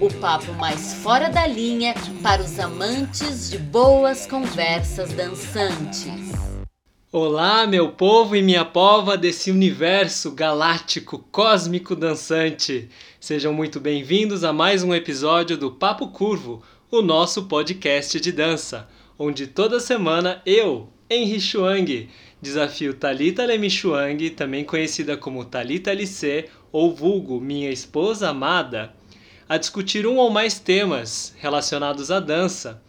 o papo mais fora da linha para os amantes de boas conversas dançantes. Olá, meu povo e minha pova desse universo galáctico cósmico dançante. Sejam muito bem-vindos a mais um episódio do Papo Curvo, o nosso podcast de dança, onde toda semana eu, Henry Chuang, desafio Talita Lemi Chuang, também conhecida como Talita LC ou vulgo minha esposa amada, a discutir um ou mais temas relacionados à dança.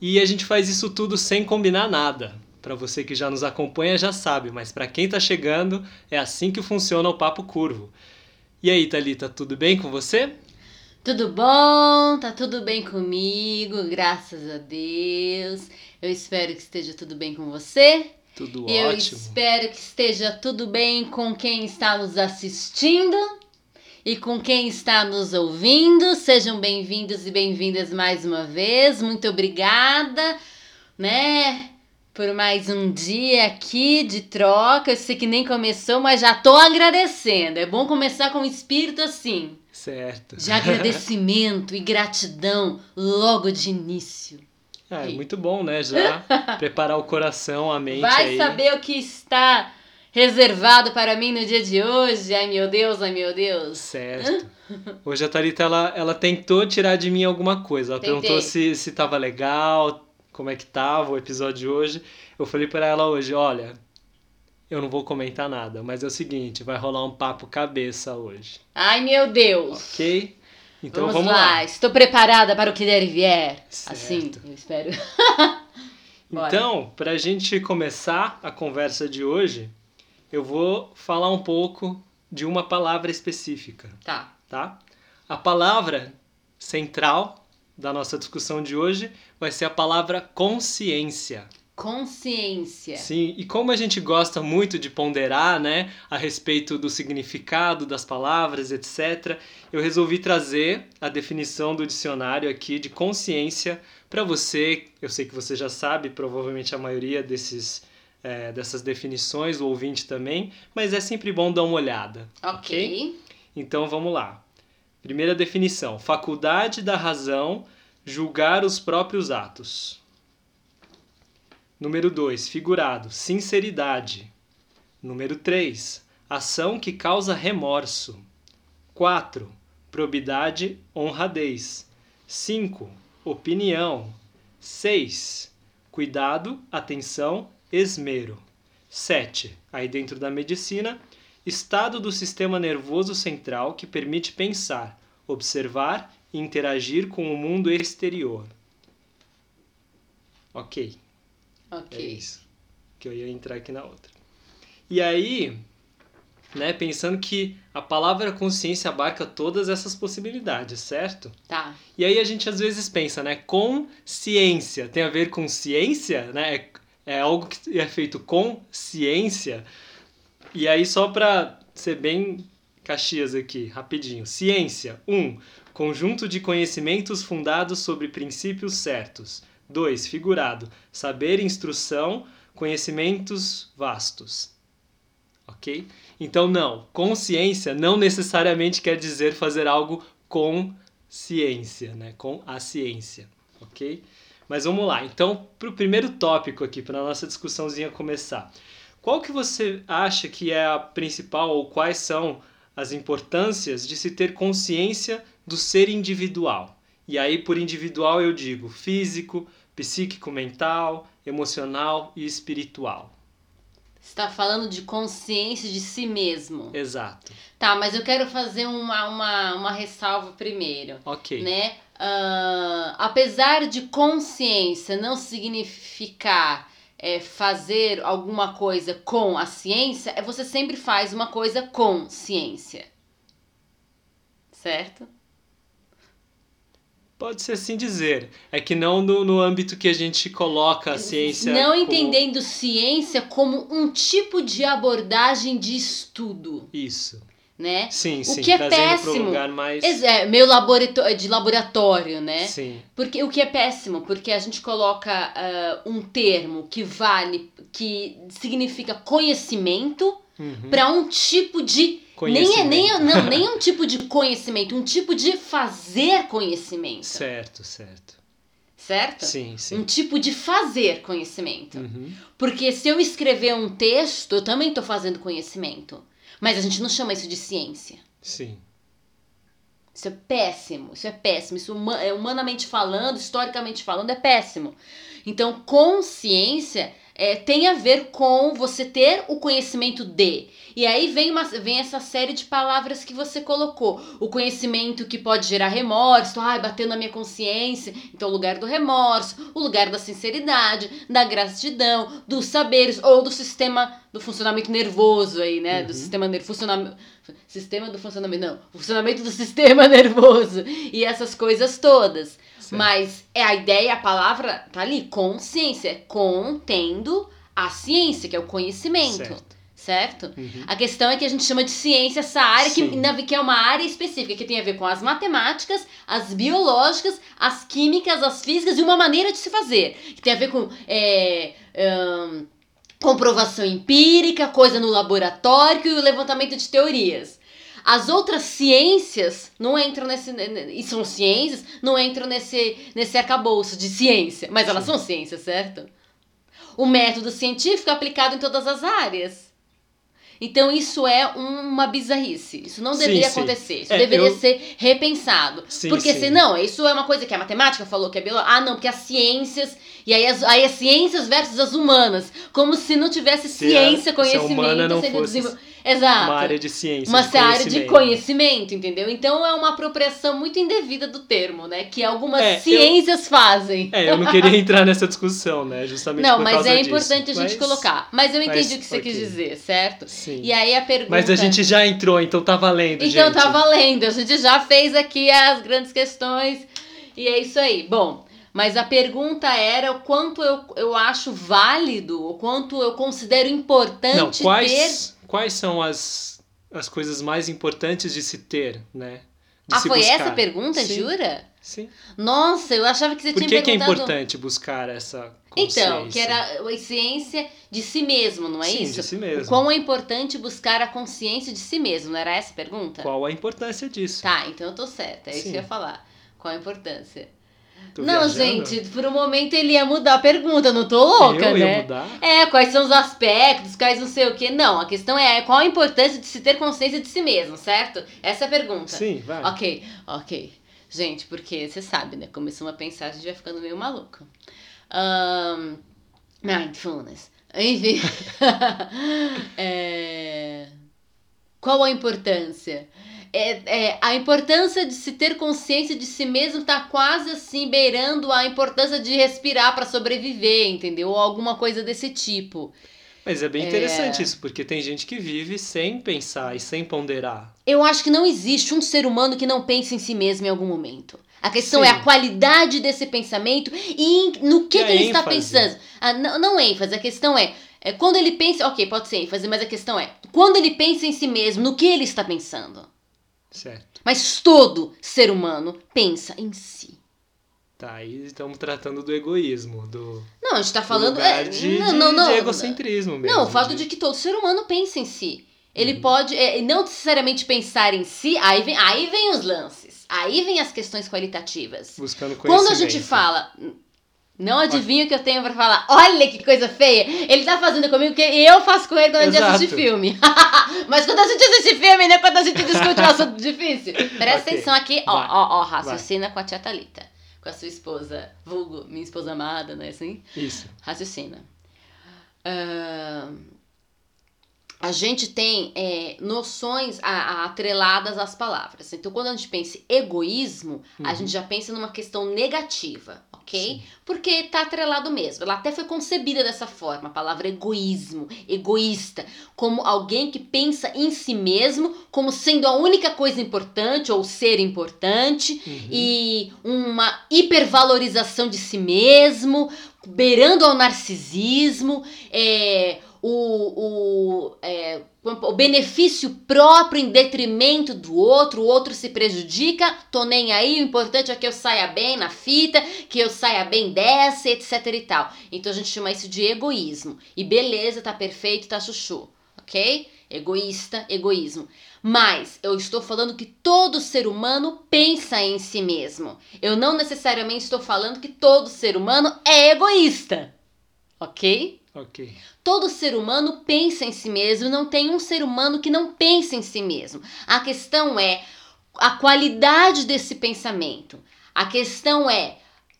E a gente faz isso tudo sem combinar nada. Para você que já nos acompanha já sabe, mas para quem está chegando, é assim que funciona o papo curvo. E aí, Talita, tudo bem com você? Tudo bom? Tá tudo bem comigo, graças a Deus. Eu espero que esteja tudo bem com você. Tudo Eu ótimo. espero que esteja tudo bem com quem está nos assistindo e com quem está nos ouvindo. Sejam bem-vindos e bem-vindas mais uma vez. Muito obrigada, né? Por mais um dia aqui de troca. Eu sei que nem começou, mas já tô agradecendo. É bom começar com um espírito assim, Certo. de agradecimento e gratidão logo de início. É, muito bom, né? Já preparar o coração, a mente Vai aí. saber o que está reservado para mim no dia de hoje. Ai meu Deus, ai meu Deus. Certo. Hoje a Thalita, ela, ela tentou tirar de mim alguma coisa. Ela Tentei. perguntou se, se tava legal, como é que tava o episódio de hoje. Eu falei pra ela hoje, olha, eu não vou comentar nada, mas é o seguinte, vai rolar um papo cabeça hoje, Ai meu Deus. ok? Então vamos, vamos, lá. lá. estou preparada para o que der e vier. Certo. Assim, eu espero. Então, pra gente começar a conversa de hoje, eu vou falar um pouco de uma palavra específica. Tá. tá? A palavra central da nossa discussão de hoje vai ser a palavra consciência. Consciência. Sim, e como a gente gosta muito de ponderar, né, a respeito do significado das palavras, etc., eu resolvi trazer a definição do dicionário aqui de consciência para você. Eu sei que você já sabe, provavelmente a maioria desses é, dessas definições, o ouvinte também, mas é sempre bom dar uma olhada. Ok. Então vamos lá. Primeira definição: faculdade da razão julgar os próprios atos. Número 2, figurado, sinceridade. Número 3, ação que causa remorso. 4, probidade, honradez. 5, opinião. 6, cuidado, atenção, esmero. 7, aí dentro da medicina, estado do sistema nervoso central que permite pensar, observar e interagir com o mundo exterior. Ok, Ok. é isso. Que eu ia entrar aqui na outra. E aí, né, pensando que a palavra consciência abarca todas essas possibilidades, certo? Tá. E aí a gente às vezes pensa, né, consciência tem a ver com ciência, né? É, é algo que é feito com ciência. E aí só para ser bem Caxias aqui, rapidinho. Ciência. 1. Um, conjunto de conhecimentos fundados sobre princípios certos. 2. Figurado. Saber, instrução, conhecimentos vastos. Ok? Então, não. Consciência não necessariamente quer dizer fazer algo com ciência, né? Com a ciência, ok? Mas vamos lá. Então, para o primeiro tópico aqui, para a nossa discussãozinha começar. Qual que você acha que é a principal ou quais são as importâncias de se ter consciência do ser individual? E aí, por individual, eu digo físico, psíquico, mental, emocional e espiritual. Você tá falando de consciência de si mesmo. Exato. Tá, mas eu quero fazer uma, uma, uma ressalva primeiro. Ok. né? Ah, apesar de consciência não significar é, fazer alguma coisa com a ciência, é você sempre faz uma coisa com ciência. Certo? Pode ser assim dizer. É que não no, no âmbito que a gente coloca a ciência. Não como- entendendo ciência como um tipo de abordagem de estudo, Isso. Né? Sim, sim. que é péssimo. lugar mais. É, meio laborato- de laboratório, né? Sim. Porque o que é péssimo, porque a gente coloca ah, um termo que vale, que significa conhecimento Uhum. para um tipo de nem é nem não, nem um tipo de conhecimento, um tipo de fazer conhecimento, Certo, certo. certo? Sim, Um sim. tipo de fazer conhecimento. Uhum. Porque se eu escrever um texto, eu também estou fazendo conhecimento. Mas a gente não chama isso de ciência. Sim. Isso é péssimo, isso é péssimo. Isso é humanamente falando, historicamente falando, é péssimo. Então, consciência é, tem a ver com você ter o conhecimento de. E aí vem, uma, vem essa série de palavras que você colocou. O conhecimento que pode gerar remorso, ai, bateu na minha consciência. Então, o lugar do remorso, o lugar da sinceridade, da gratidão, dos saberes, ou do sistema do funcionamento nervoso aí, né? Do Uhum. sistema nervoso. Sistema do funcionamento. Não, funcionamento do sistema nervoso. E essas coisas todas. Certo. Mas é a ideia, a palavra tá ali, consciência, contendo a ciência, que é o conhecimento, certo? Certo. Uhum. A questão é que a gente chama de ciência essa área que, na- que é uma área específica, que tem a ver com as matemáticas, as biológicas, as químicas, as físicas e uma maneira de se fazer. Que tem a ver com é, ahn, comprovação empírica, coisa no laboratório e o levantamento de teorias. As outras ciências não entram nesse. E são ciências, não entram nesse, nesse arcabouço de ciência. Mas elas Sim. são ciências, certo? O método científico é aplicado em todas as áreas. Então isso é uma bizarrice. Isso não Sim, deveria sim. acontecer. Isso É, deveria eu- ser repensado. Sim, porque sim. senão, isso é uma coisa que a matemática falou que é biologia. Ah, não, porque as ciências. E aí as, aí as ciências versus as humanas. Como se não tivesse Se a- ciência, se a conhecimento humana não fosse desenvol- Exato. Uma área de ciência. Uma de área de conhecimento. entendeu? Então é uma apropriação muito indevida do termo, né? Que algumas É, eu- ciências fazem. É, eu não queria entrar nessa discussão, né? Justamente Não, por mas causa é disso. importante a gente Mas- colocar. Mas eu entendi mas, o que você ok. quis dizer, certo? Sim. E aí a pergunta. Mas a gente já entrou, então tá valendo, Então gente. tá valendo, a gente já fez aqui as grandes questões e é isso aí. Bom, mas a pergunta era o quanto eu, eu acho válido, o quanto eu considero Não, importante ter. quais, quais são as, as coisas mais importantes de se ter, né? De Ah, foi buscar? essa a pergunta, Sim, jura? Sim. Nossa, eu achava que você Por tinha que, que é perguntado. importante buscar essa consciência? Então, que era a ciência de si mesmo, não é Sim, isso? de si mesmo. Quão é importante buscar a consciência de si mesmo, não era essa a pergunta? Qual a importância disso? Tá, então eu tô certa, é isso que Sim. eu ia falar. Qual a importância? Tô não, viajando? gente, por um momento ele ia mudar a pergunta, não tô louca, eu ia né? mudar? É, quais são os aspectos, quais não sei o que. Não, a questão é qual a importância de se ter consciência de si mesmo, certo? Essa é a pergunta. Sim, vai. Ok, ok. Gente, porque você sabe, né? Começamos a pensar, a gente vai ficando meio maluco. Ahn, mindfulness. Enfim. É, Qual a importância? É, é, a importância de se ter consciência de si mesmo tá quase assim beirando a importância de respirar para sobreviver, entendeu? Ou alguma coisa desse tipo. Mas é bem É. interessante isso, porque tem gente que vive sem pensar e sem ponderar. Eu acho que não existe um ser humano que não pense em si mesmo em algum momento. A questão Sim. é a qualidade desse pensamento e no que, E que ele está ênfase. pensando. Ah, não, não ênfase, a questão é, é quando ele pensa. Ok, pode ser ênfase, mas a questão é quando ele pensa em si mesmo, no que ele está pensando. Certo. Mas todo ser humano pensa em si. Tá, aí estamos tratando do egoísmo, do Não, a gente tá do falando. é, de, não, de- não, não. de egocentrismo mesmo. Não, o fato de que todo ser humano pensa em si. Ele Uhum. pode, é, não necessariamente pensar em si, aí vem, aí vem os lances. Aí vem as questões qualitativas. buscando conhecimento. Quando a gente fala, não adivinha o que eu tenho pra falar. Olha que coisa feia. Ele tá fazendo comigo o que eu faço com ele quando a gente assiste filme. Mas quando a gente assiste filme, né? Quando a gente discute um assunto difícil. Presta Ok. atenção aqui, ó, Vai. ó, ó, raciocina com a tia Thalita. Com a sua esposa, vulgo, minha esposa amada, né? Assim? Isso. Raciocina. Ahn, a gente tem é, noções a- a- atreladas às palavras. Então, quando a gente pensa em egoísmo, a Uhum. gente já pensa numa questão negativa, ok? ok? Porque tá atrelado mesmo. Ela até foi concebida dessa forma, a palavra egoísmo, egoísta, como alguém que pensa em si mesmo como sendo a única coisa importante ou ser importante Uhum. e uma hipervalorização de si mesmo, beirando ao narcisismo, é, o, o, é, o benefício próprio em detrimento do outro, o outro se prejudica, tô nem aí, o importante é que eu saia bem na fita, que eu saia bem dessa, etc e tal. Então a gente chama isso de egoísmo. E beleza, tá perfeito, tá chuchu, ok? Egoísta, egoísmo. Mas eu estou falando que todo ser humano pensa em si mesmo. Eu não necessariamente estou falando que todo ser humano é egoísta. Ok? Ok. Todo ser humano pensa em si mesmo, não tem um ser humano que não pensa em si mesmo. A questão é a qualidade desse pensamento. A questão é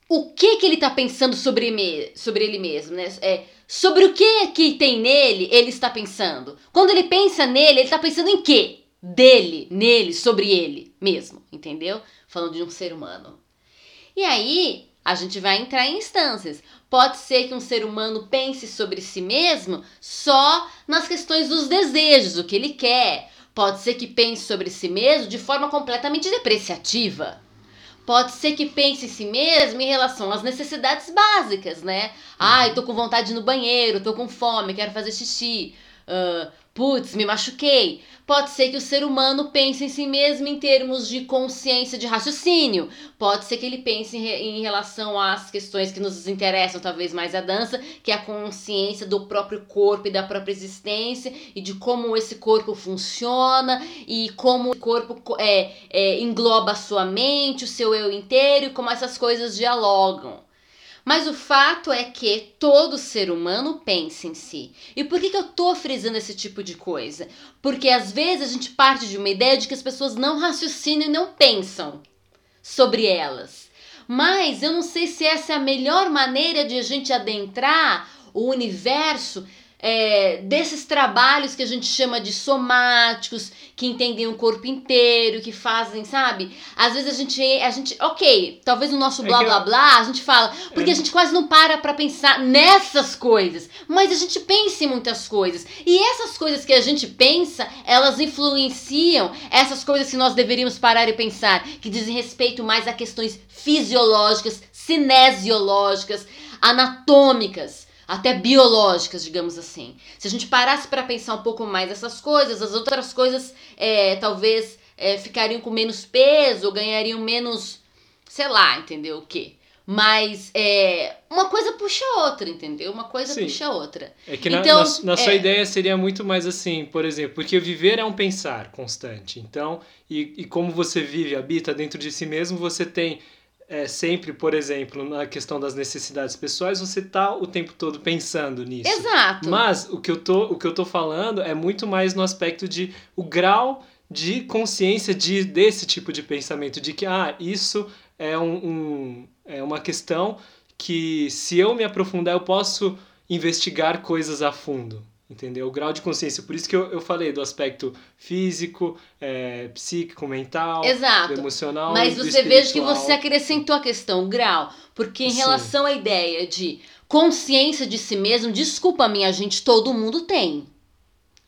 o que, que ele está pensando sobre, me, sobre ele mesmo, né? É, sobre o que que tem nele, ele está pensando. Quando ele pensa nele, ele está pensando em quê? Dele, nele, sobre ele mesmo, entendeu? Falando de um ser humano. E aí, a gente vai entrar em instâncias. Pode ser que um ser humano pense sobre si mesmo só nas questões dos desejos, o que ele quer. Pode ser que pense sobre si mesmo de forma completamente depreciativa. Pode ser que pense em si mesmo em relação às necessidades básicas, né? Ai, tô com vontade de ir no banheiro, tô com fome, quero fazer xixi. Uh, putz, me machuquei. Pode ser que o ser humano pense em si mesmo em termos de consciência de raciocínio. Pode ser que ele pense em, em relação às questões que nos interessam, talvez mais a dança, que é a consciência do próprio corpo e da própria existência e de como esse corpo funciona e como o corpo co- é, é, engloba a sua mente, o seu eu inteiro e como essas coisas dialogam. Mas o fato é que todo ser humano pensa em si. E por que, que eu tô frisando esse tipo de coisa? Porque às vezes a gente parte de uma ideia de que as pessoas não raciocinam e não pensam sobre elas. Mas eu não sei se essa é a melhor maneira de a gente adentrar o universo é, desses trabalhos que a gente chama de somáticos, que entendem o corpo inteiro, que fazem, sabe? Às vezes a gente, a gente, ok, talvez no nosso É blá blá eu- blá a gente fala, porque É. a gente quase não para pra pensar nessas coisas, mas a gente pensa em muitas coisas. E essas coisas que a gente pensa, elas influenciam essas coisas que nós deveríamos parar e pensar, que dizem respeito mais a questões fisiológicas, cinesiológicas, anatômicas, até biológicas, digamos assim. Se a gente parasse para pensar um pouco mais essas coisas, as outras coisas é, talvez é, ficariam com menos peso, ganhariam menos, sei lá, entendeu o quê? Mas é, uma coisa puxa a outra, entendeu? Uma coisa Sim. puxa a outra. É que na, Então, na, na sua é. ideia seria muito mais assim, por exemplo, porque viver é um pensar constante. Então, e, e como você vive, habita dentro de si mesmo, você tem é, sempre, por exemplo, na questão das necessidades pessoais, você tá o tempo todo pensando nisso. Exato. Mas o que, eu tô, o que eu tô falando é muito mais no aspecto de o grau de consciência de, desse tipo de pensamento, de que ah, isso é, um, um- é uma questão que se eu me aprofundar eu posso investigar coisas a fundo. Entendeu? O grau de consciência. Por isso que eu, eu falei do aspecto físico, é, psíquico, mental, Exato. emocional. Mas você veja que você acrescentou a questão grau, porque em Sim. relação à ideia de consciência de si mesmo, desculpa minha gente, todo mundo tem.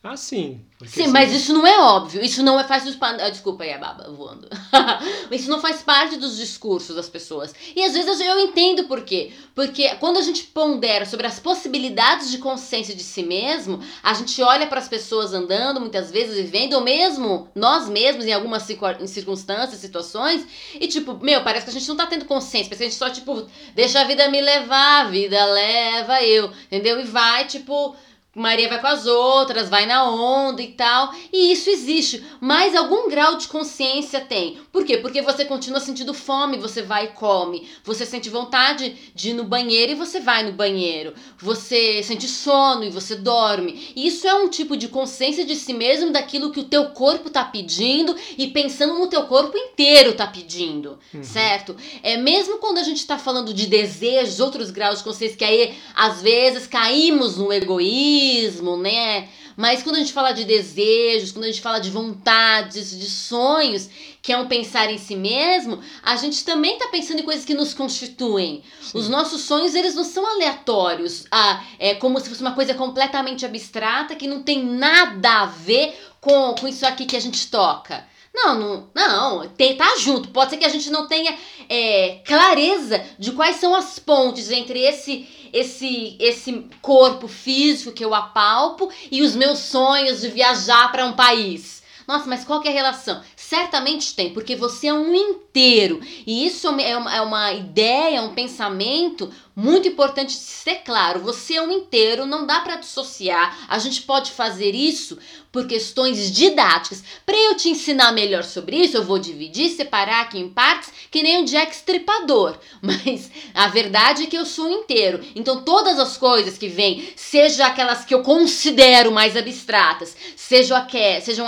Ah, sim. Sim, assim, mas isso não é óbvio. Isso não é faz dos pan... ah, Desculpa aí a baba voando. isso não faz parte dos discursos das pessoas. E às vezes eu entendo por quê. Porque quando a gente pondera sobre as possibilidades de consciência de si mesmo, a gente olha para as pessoas andando, muitas vezes vivendo, ou mesmo nós mesmos em algumas circunstâncias, situações, e tipo, meu, parece que a gente não tá tendo consciência, parece que a gente só, tipo, deixa a vida me levar, a vida leva eu, entendeu? E vai, tipo, Maria vai com as outras, vai na onda e tal. E isso existe. Mas algum grau de consciência tem. Por quê? Porque você continua sentindo fome, você vai e come. Você sente vontade de ir no banheiro e você vai no banheiro. Você sente sono e você dorme. Isso é um tipo de consciência de si mesmo daquilo que o teu corpo tá pedindo e pensando no teu corpo inteiro tá pedindo. Uhum. Certo? É mesmo quando a gente tá falando de desejos, outros graus de consciência que aí às vezes caímos no egoísmo, egoísmo, né? Mas quando a gente fala de desejos, quando a gente fala de vontades, de sonhos, que é um pensar em si mesmo, a gente também está pensando em coisas que nos constituem. Sim. Os nossos sonhos, eles não são aleatórios, ah, é como se fosse uma coisa completamente abstrata que não tem nada a ver com, com isso aqui que a gente toca. Não, não, não, tem, tá junto. Pode ser que a gente não tenha é, clareza de quais são as pontes entre esse esse esse corpo físico que eu apalpo e os meus sonhos de viajar para um país. Nossa, mas qual que é a relação? Certamente tem, porque você é um inteiro. E isso é uma, é uma ideia, um pensamento muito importante ser claro. Você é um inteiro, não dá para dissociar. A gente pode fazer isso por questões didáticas. Para eu te ensinar melhor sobre isso, eu vou dividir, separar aqui em partes, que nem o Jack Stripador. Mas a verdade é que eu sou um inteiro. Então todas as coisas que vêm, seja aquelas que eu considero mais abstratas, sejam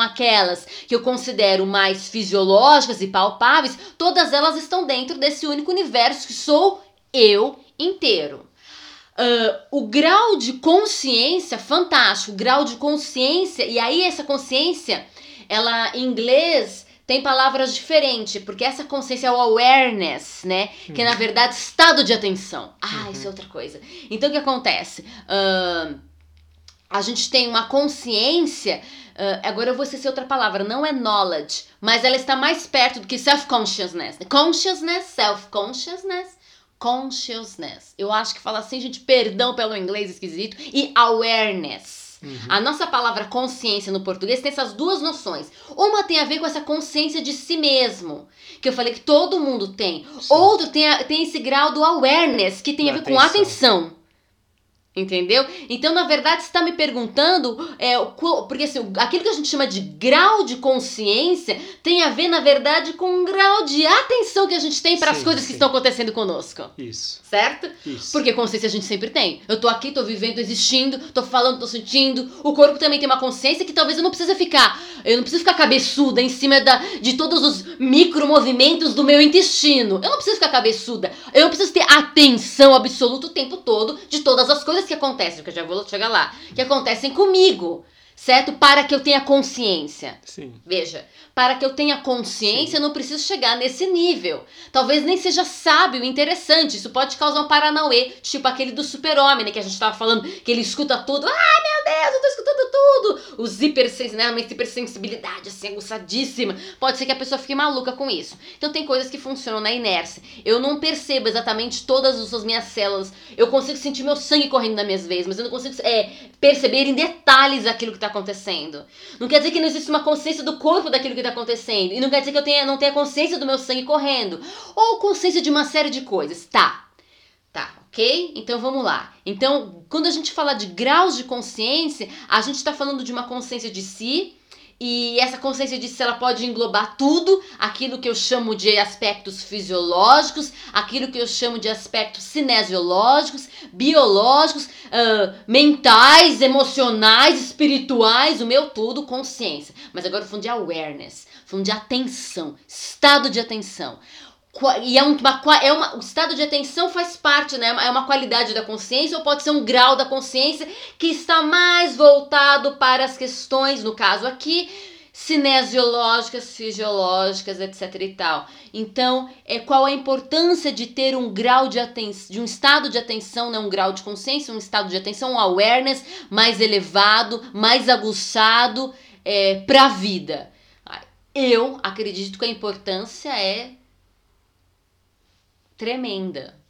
aquelas que eu considero mais fisiológicas e palpáveis, todas elas estão dentro desse único universo que sou eu inteiro. Uh, o grau de consciência, fantástico, o grau de consciência, e aí essa consciência, ela em inglês tem palavras diferentes, porque essa consciência é o awareness, né? Uhum. Que é, na verdade estado de atenção. Ah, uhum. isso é outra coisa. Então o que acontece? Uh, a gente tem uma consciência. Uh, agora eu vou esquecer outra palavra, não é knowledge, mas ela está mais perto do que self-consciousness. Consciousness, self-consciousness consciousness. Eu acho que fala assim, gente, perdão pelo inglês esquisito, e awareness. Uhum. A nossa palavra consciência no português tem essas duas noções. Uma tem a ver com essa consciência de si mesmo, que eu falei que todo mundo tem. Sim. Outro tem, a, tem esse grau do awareness, que tem da a ver atenção. com atenção. Entendeu? Então, na verdade, você está me perguntando, é, porque assim, aquilo que a gente chama de grau de consciência tem a ver, na verdade, com o grau de atenção que a gente tem para as coisas sim. que estão acontecendo conosco. Isso. Certo? Isso. Porque consciência a gente sempre tem. Eu tô aqui, tô vivendo, tô existindo, tô falando, tô sentindo. O corpo também tem uma consciência que talvez eu não precise ficar. Eu não preciso ficar cabeçuda em cima da, de todos os micro movimentos do meu intestino. Eu não preciso ficar cabeçuda. Eu preciso ter atenção absoluta o tempo todo de todas as coisas que acontecem, que eu já vou chegar lá, que acontecem comigo, certo? Para que eu tenha consciência. Sim. Veja, para que eu tenha consciência, Sim. eu não preciso chegar nesse nível. Talvez nem seja sábio e interessante. Isso pode causar um paranauê, tipo aquele do super-homem, né? Que a gente tava falando, que ele escuta tudo. Ah, meu Deus, eu tô escutando tudo. Os hipersens, né? Uma hipersensibilidade, assim, aguçadíssima. Pode ser que a pessoa fique maluca com isso. Então tem coisas que funcionam na inércia. Eu não percebo exatamente todas as minhas células. Eu consigo sentir meu sangue correndo nas minhas veias, mas eu não consigo é, perceber em detalhes aquilo que tá acontecendo. Não quer dizer que não existe uma consciência do corpo daquilo que está acontecendo. E não quer dizer que eu tenha, não tenha consciência do meu sangue correndo. Ou consciência de uma série de coisas. Tá. Tá, ok? Então vamos lá. Então, quando a gente fala de graus de consciência, a gente está falando de uma consciência de si, e essa consciência si ela pode englobar tudo, aquilo que eu chamo de aspectos fisiológicos, aquilo que eu chamo de aspectos cinesiológicos, biológicos, uh, mentais, emocionais, espirituais, o meu tudo, consciência. Mas agora eu falando de awareness, falando de atenção, estado de atenção. E é uma, é uma, o estado de atenção faz parte, né? É uma qualidade da consciência ou pode ser um grau da consciência que está mais voltado para as questões, no caso aqui, cinesiológicas, fisiológicas, etc e tal. Então, é qual a importância de ter um grau de atenção, de um estado de atenção, não um grau de consciência, um estado de atenção, um awareness mais elevado, mais aguçado é, para a vida. Eu acredito que a importância é tremenda.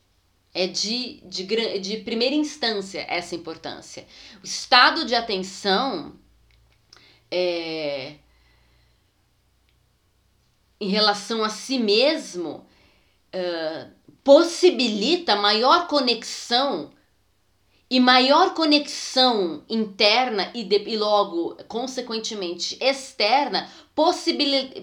É de, de, de primeira instância essa importância. O estado de atenção é, em relação a si mesmo uh, possibilita maior conexão e maior conexão interna e, de, e logo, consequentemente, externa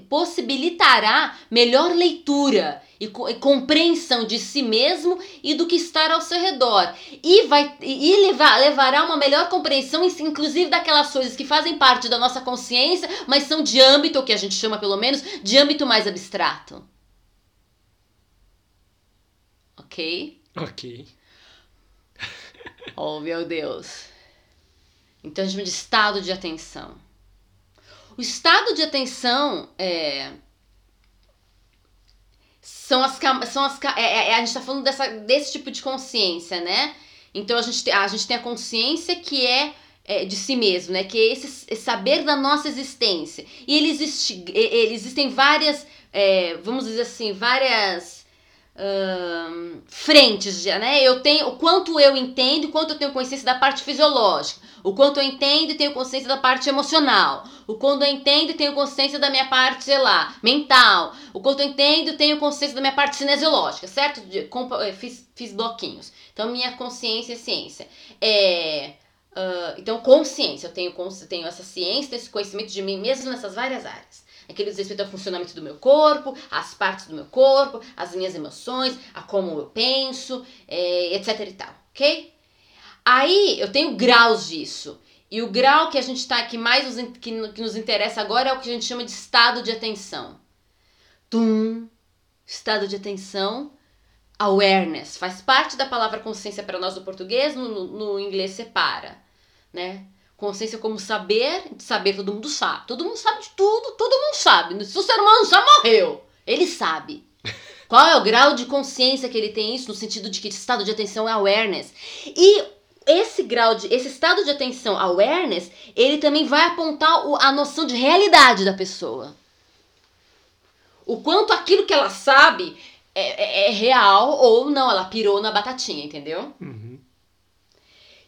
possibilitará melhor leitura e, e, compreensão de si mesmo e do que está ao seu redor. E, vai, e levar, levará uma melhor compreensão, inclusive daquelas coisas que fazem parte da nossa consciência, mas são de âmbito, que a gente chama pelo menos, de âmbito mais abstrato. Ok? Ok. Oh, meu Deus. Então a gente de estado de atenção. O estado de atenção é, são as são as é, é, é, a gente está falando dessa, desse tipo de consciência, né? Então a gente, a gente tem a consciência que é, é de si mesmo, né? Que é esse, esse, saber da nossa existência. E ele existe, ele, existem várias, é, vamos dizer assim, várias frentes, né? Eu tenho o quanto eu entendo, o quanto eu tenho consciência da parte fisiológica, o quanto eu entendo e tenho consciência da parte emocional, o quanto eu entendo e tenho consciência da minha parte, sei lá, mental, o quanto eu entendo e tenho consciência da minha parte cinesiológica, certo? Eh, fiz, fiz bloquinhos. Então, minha consciência é ciência. É, uh, então, consciência, eu tenho, tenho essa ciência, esse conhecimento de mim mesmo nessas várias áreas aquele diz respeito ao funcionamento do meu corpo, às partes do meu corpo, às minhas emoções, a como eu penso, é, etc e tal, ok? Aí eu tenho graus disso. E o grau que a gente está que mais nos, que, que nos interessa agora é o que a gente chama de estado de atenção. Tum, estado de atenção, awareness. Faz parte da palavra consciência para nós do português, no, no inglês separa, né? Consciência como saber, saber todo mundo sabe. Todo mundo sabe de tudo, todo mundo sabe. Se o ser humano já morreu, ele sabe. Qual é o grau de consciência que ele tem isso, no sentido de que esse estado de atenção é awareness. E esse grau de, esse estado de atenção awareness, ele também vai apontar o, a noção de realidade da pessoa. O quanto aquilo que ela sabe é, é, é real ou não, ela pirou na batatinha, entendeu? Uhum.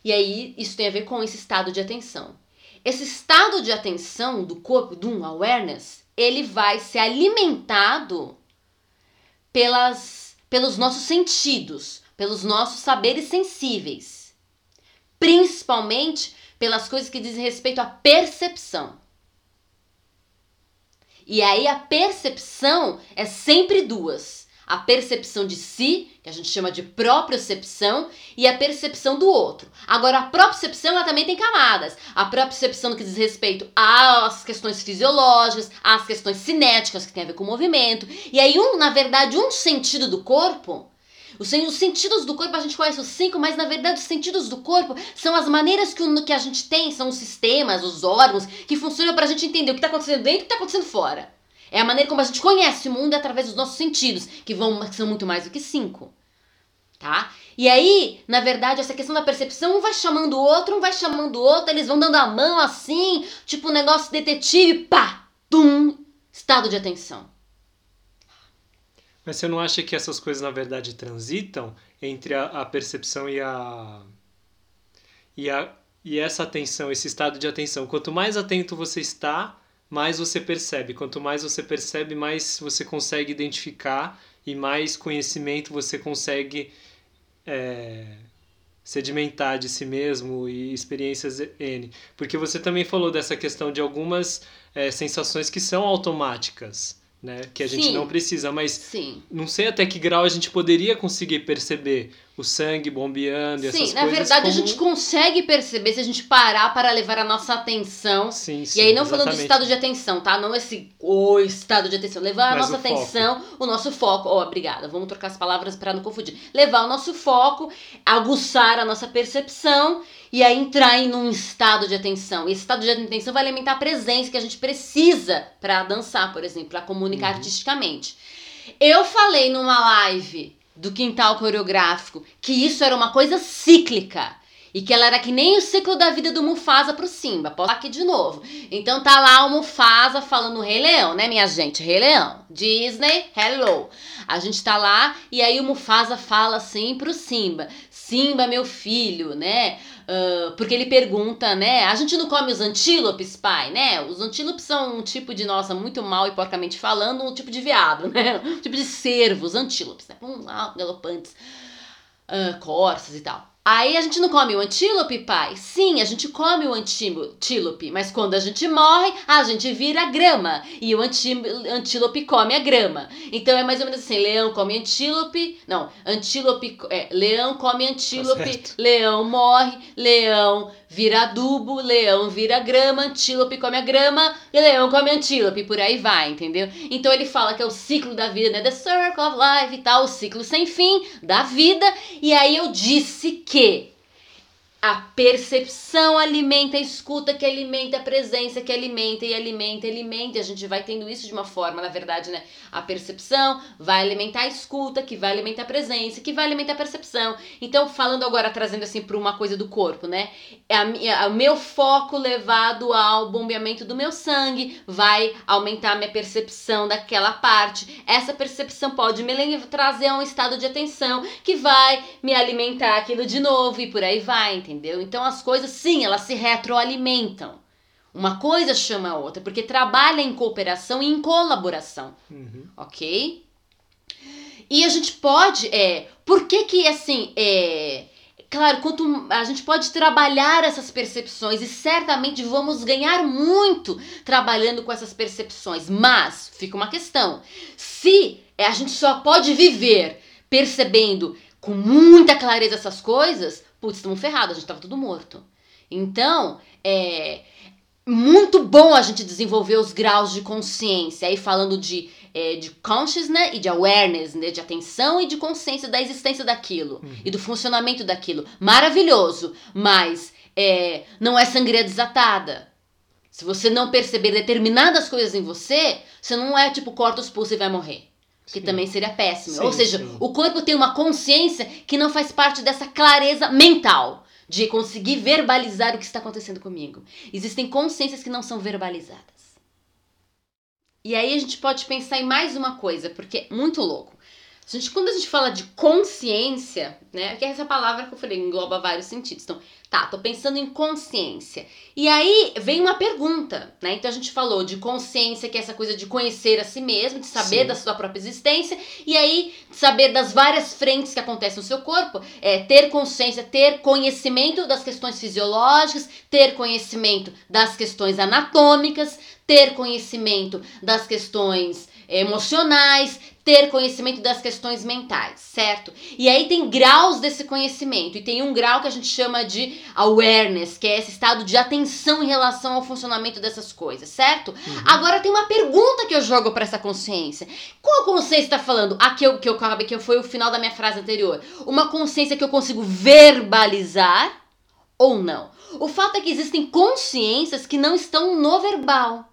E aí isso tem a ver com esse estado de atenção. Esse estado de atenção do corpo, do awareness, ele vai ser alimentado pelas, pelos nossos sentidos, pelos nossos saberes sensíveis. Principalmente pelas coisas que dizem respeito à percepção. E aí a percepção é sempre duas a percepção de si, que a gente chama de propriocepção, e a percepção do outro. Agora, a propriocepção ela também tem camadas. A propriocepção no que diz respeito às questões fisiológicas, às questões cinéticas, que tem a ver com o movimento. E aí, um, na verdade, um sentido do corpo os sentidos do corpo, a gente conhece os cinco, mas na verdade os sentidos do corpo são as maneiras que, o, que a gente tem, são os sistemas, os órgãos, que funcionam para a gente entender o que está acontecendo dentro e o que está acontecendo fora. É a maneira como a gente conhece o mundo é através dos nossos sentidos, que vão que são muito mais do que cinco. Tá? E aí, na verdade, essa questão da percepção, um vai chamando o outro, um vai chamando o outro, eles vão dando a mão assim, tipo um negócio detetive, pá, tum, estado de atenção. Mas você não acha que essas coisas, na verdade, transitam entre a, a percepção e a, e a. E essa atenção, esse estado de atenção? Quanto mais atento você está, mais você percebe. Quanto mais você percebe, mais você consegue identificar e mais conhecimento você consegue é, sedimentar de si mesmo e experiências N. Porque você também falou dessa questão de algumas é, sensações que são automáticas. Né? Que a gente Sim. não precisa, mas Sim. não sei até que grau a gente poderia conseguir perceber o sangue bombeando e sim, essas na coisas. verdade como... a gente consegue perceber se a gente parar para levar a nossa atenção. Sim, sim, e aí não falando exatamente. de estado de atenção, tá? Não esse o estado de atenção. Levar Mas a nossa o foco. atenção, o nosso foco. Ó, oh, obrigada. Vamos trocar as palavras para não confundir. Levar o nosso foco, aguçar a nossa percepção e aí entrar em um estado de atenção. E esse estado de atenção vai alimentar a presença que a gente precisa para dançar, por exemplo, para comunicar Uhum. artisticamente. Eu falei numa live do quintal coreográfico que isso era uma coisa cíclica. E que ela era que nem o ciclo da vida do Mufasa pro Simba. Posso aqui de novo. Então tá lá o Mufasa falando Rei Leão, né, minha gente? Rei Leão. Disney, hello. A gente tá lá e aí o Mufasa fala assim pro Simba: Simba, meu filho, né? Uh, porque ele pergunta, né? A gente não come os antílopes, pai, né? Os antílopes são um tipo de, nossa, muito mal e porcamente falando, um tipo de veado, né? Um tipo de cervo, os antílopes, né? Um, galopantes, uh, corças e tal. Aí a gente não come o antílope, pai? Sim, a gente come o antílope, mas quando a gente morre, a gente vira grama e o antílope come a grama. Então é mais ou menos assim: leão come antílope, não, antílope, é, leão come antílope, Tá leão morre, leão vira adubo, leão vira grama, antílope come a grama e leão come antílope, por aí vai, entendeu? Então ele fala que é o ciclo da vida, né? The circle of life e tal, o ciclo sem fim da vida. E aí eu disse que a percepção alimenta a escuta, que alimenta a presença, que alimenta e alimenta alimenta. E a gente vai tendo isso de uma forma, na verdade, né? A percepção vai alimentar a escuta, que vai alimentar a presença, que vai alimentar a percepção. Então, falando agora, trazendo assim para uma coisa do corpo, né? É, é o meu foco levado ao bombeamento do meu sangue vai aumentar a minha percepção daquela parte. Essa percepção pode me trazer a um estado de atenção que vai me alimentar aquilo de novo e por aí vai, entendeu? Entendeu? Então as coisas, sim, elas se retroalimentam. Uma coisa chama a outra, porque trabalha em cooperação e em colaboração, uhum. ok? E a gente pode, é, por que que assim, é, claro, quanto a gente pode trabalhar essas percepções e certamente vamos ganhar muito trabalhando com essas percepções, mas fica uma questão, se a gente só pode viver percebendo com muita clareza essas coisas, putz, estamos ferrados, a gente estava tudo morto. Então, é muito bom a gente desenvolver os graus de consciência, aí falando de, é, de consciousness e de awareness, né, de atenção e de consciência da existência daquilo uhum. e do funcionamento daquilo. Maravilhoso, mas é, não é sangria desatada. Se você não perceber determinadas coisas em você, você não é tipo corta os pulsos e vai morrer que também seria péssimo. Sim, Ou seja, sim. o corpo tem uma consciência que não faz parte dessa clareza mental de conseguir verbalizar o que está acontecendo comigo. Existem consciências que não são verbalizadas. E aí a gente pode pensar em mais uma coisa, porque é muito louco. A gente, quando a gente fala de consciência, né? Que é essa palavra que eu falei, engloba vários sentidos. Então, tá, tô pensando em consciência. E aí vem uma pergunta, né? Então a gente falou de consciência, que é essa coisa de conhecer a si mesmo, de saber Sim. da sua própria existência, e aí saber das várias frentes que acontecem no seu corpo, é ter consciência, ter conhecimento das questões fisiológicas, ter conhecimento das questões anatômicas, ter conhecimento das questões emocionais, ter conhecimento das questões mentais, certo? E aí tem graus desse conhecimento, e tem um grau que a gente chama de awareness, que é esse estado de atenção em relação ao funcionamento dessas coisas, certo? Uhum. Agora tem uma pergunta que eu jogo para essa consciência. Qual consciência está falando? A que eu, que eu acabei, que foi o final da minha frase anterior. Uma consciência que eu consigo verbalizar ou não? O fato é que existem consciências que não estão no verbal.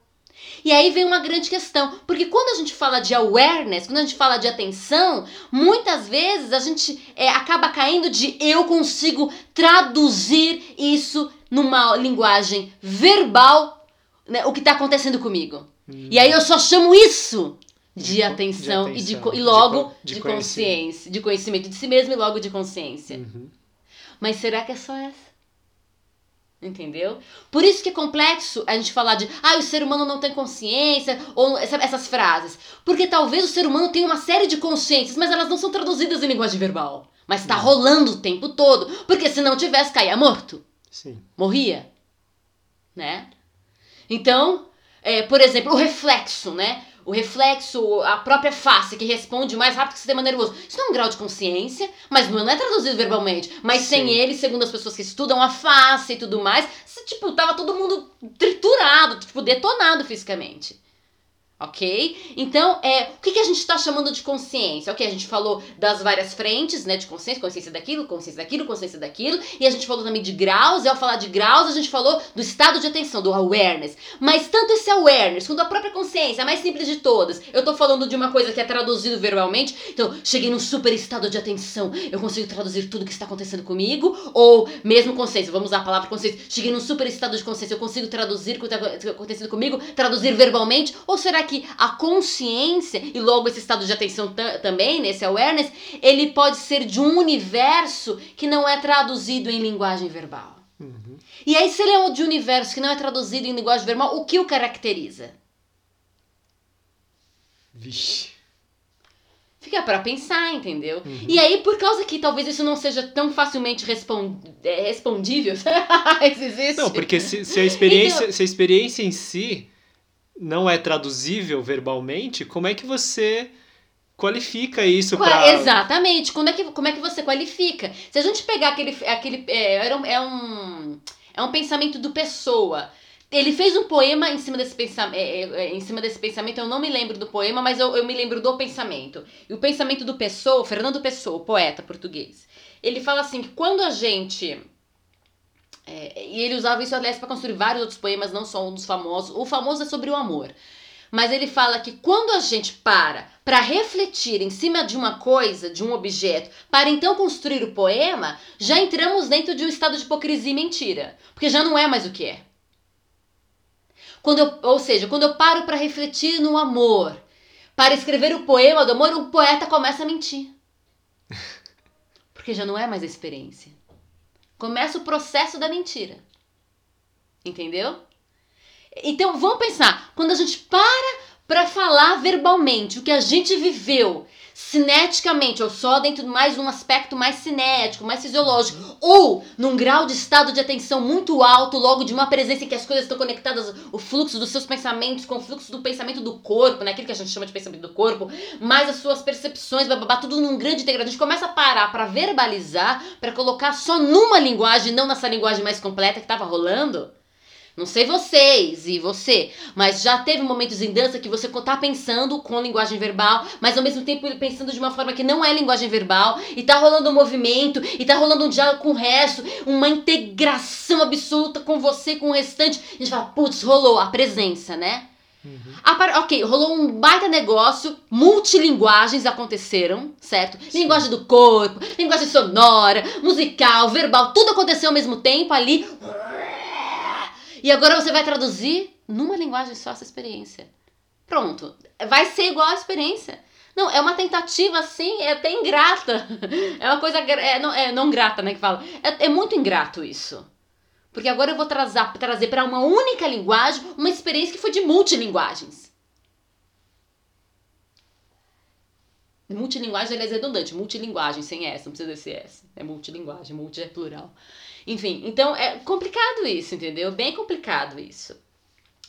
E aí vem uma grande questão, porque quando a gente fala de awareness, quando a gente fala de atenção, muitas vezes a gente é, acaba caindo de eu consigo traduzir isso numa linguagem verbal, né, o que está acontecendo comigo. Hum. E aí eu só chamo isso de, de, atenção, de atenção, e, de, e logo de, de consciência, de conhecimento de si mesmo e logo de consciência. Uhum. Mas será que é só essa? Entendeu? Por isso que é complexo a gente falar de ah, o ser humano não tem consciência, ou essa, essas frases. Porque talvez o ser humano tenha uma série de consciências, mas elas não são traduzidas em linguagem verbal. Mas tá rolando o tempo todo. Porque se não tivesse, caía morto. Sim. Morria. Né? Então, é, por exemplo, o reflexo, né? O reflexo, a própria face que responde mais rápido que o sistema nervoso. Isso não é um grau de consciência, mas não é traduzido verbalmente. Mas Sim. sem ele, segundo as pessoas que estudam a face e tudo mais, tipo, tava todo mundo triturado, tipo, detonado fisicamente ok? Então, é, o que, que a gente está chamando de consciência? Ok, a gente falou das várias frentes, né, de consciência, consciência daquilo, consciência daquilo, consciência daquilo, e a gente falou também de graus, e ao falar de graus, a gente falou do estado de atenção, do awareness. Mas tanto esse awareness quanto a própria consciência, a mais simples de todas, eu tô falando de uma coisa que é traduzido verbalmente, então, cheguei num super estado de atenção, eu consigo traduzir tudo que está acontecendo comigo, ou mesmo consciência, vamos usar a palavra consciência, cheguei num super estado de consciência, eu consigo traduzir o que está acontecendo comigo, traduzir verbalmente, ou será que a consciência e logo esse estado de atenção também, nesse awareness, ele pode ser de um universo que não é traduzido em linguagem verbal. Uhum. E aí, se ele é de um universo que não é traduzido em linguagem verbal, o que o caracteriza? Vixe. Fica para pensar, entendeu? Uhum. E aí, por causa que talvez isso não seja tão facilmente respond... É, respondível, isso existe. Não, porque se, se a experiência, então... se a experiência em si não é traduzível verbalmente, como é que você qualifica isso para exatamente como é que como é que você qualifica? Se a gente pegar aquele aquele é, é um é um pensamento do pessoa. Ele fez um poema em cima desse pensamento é, é, em cima desse pensamento eu não me lembro do poema mas eu, eu me lembro do pensamento. E o pensamento do Pessoa Fernando Pessoa poeta português ele fala assim que quando a gente É, e ele usava isso, aliás, para construir vários outros poemas, não só um dos famosos. O famoso é sobre o amor. Mas ele fala que quando a gente para para refletir em cima de uma coisa, de um objeto, para então construir o poema, já entramos dentro de um estado de hipocrisia e mentira, porque já não é mais o que é. Quando eu, ou seja, quando eu paro para refletir no amor, para escrever o poema do amor, o poeta começa a mentir. Porque já não é mais a experiência. Começa o processo da mentira. Entendeu? Então vamos pensar, quando a gente para para falar verbalmente o que a gente viveu, cineticamente, ou só dentro mais de um aspecto mais cinético, mais fisiológico, ou num grau de estado de atenção muito alto, logo de uma presença em que as coisas estão conectadas, o fluxo dos seus pensamentos com o fluxo do pensamento do corpo, né? aquilo que a gente chama de pensamento do corpo, mais as suas percepções, bababá, tudo num grande integral. A gente começa a parar para verbalizar, para colocar só numa linguagem, não nessa linguagem mais completa que estava rolando. Não sei vocês e você, mas já teve momentos em dança que você tá pensando com linguagem verbal, mas ao mesmo tempo pensando de uma forma que não é linguagem verbal, e tá rolando um movimento, e tá rolando um diálogo com o resto, uma integração absoluta com você, com o restante. A gente fala, putz, rolou a presença, né? Uhum. Ok, rolou um baita negócio, multilinguagens aconteceram, certo? Sim. Linguagem do corpo, linguagem sonora, musical, verbal, tudo aconteceu ao mesmo tempo ali. E agora você vai traduzir numa linguagem só essa experiência. Pronto. Vai ser igual a experiência. Não, é uma tentativa assim, é até ingrata. É uma coisa. É, não, é não grata, né? Que fala. É, é muito ingrato isso. Porque agora eu vou trazer, trazer para uma única linguagem uma experiência que foi de multilinguagens. Multilinguagem, aliás, é redundante. Multilinguagem, sem S, não precisa desse S. É multilinguagem, multi é plural. Enfim, então é complicado isso, entendeu? Bem complicado isso.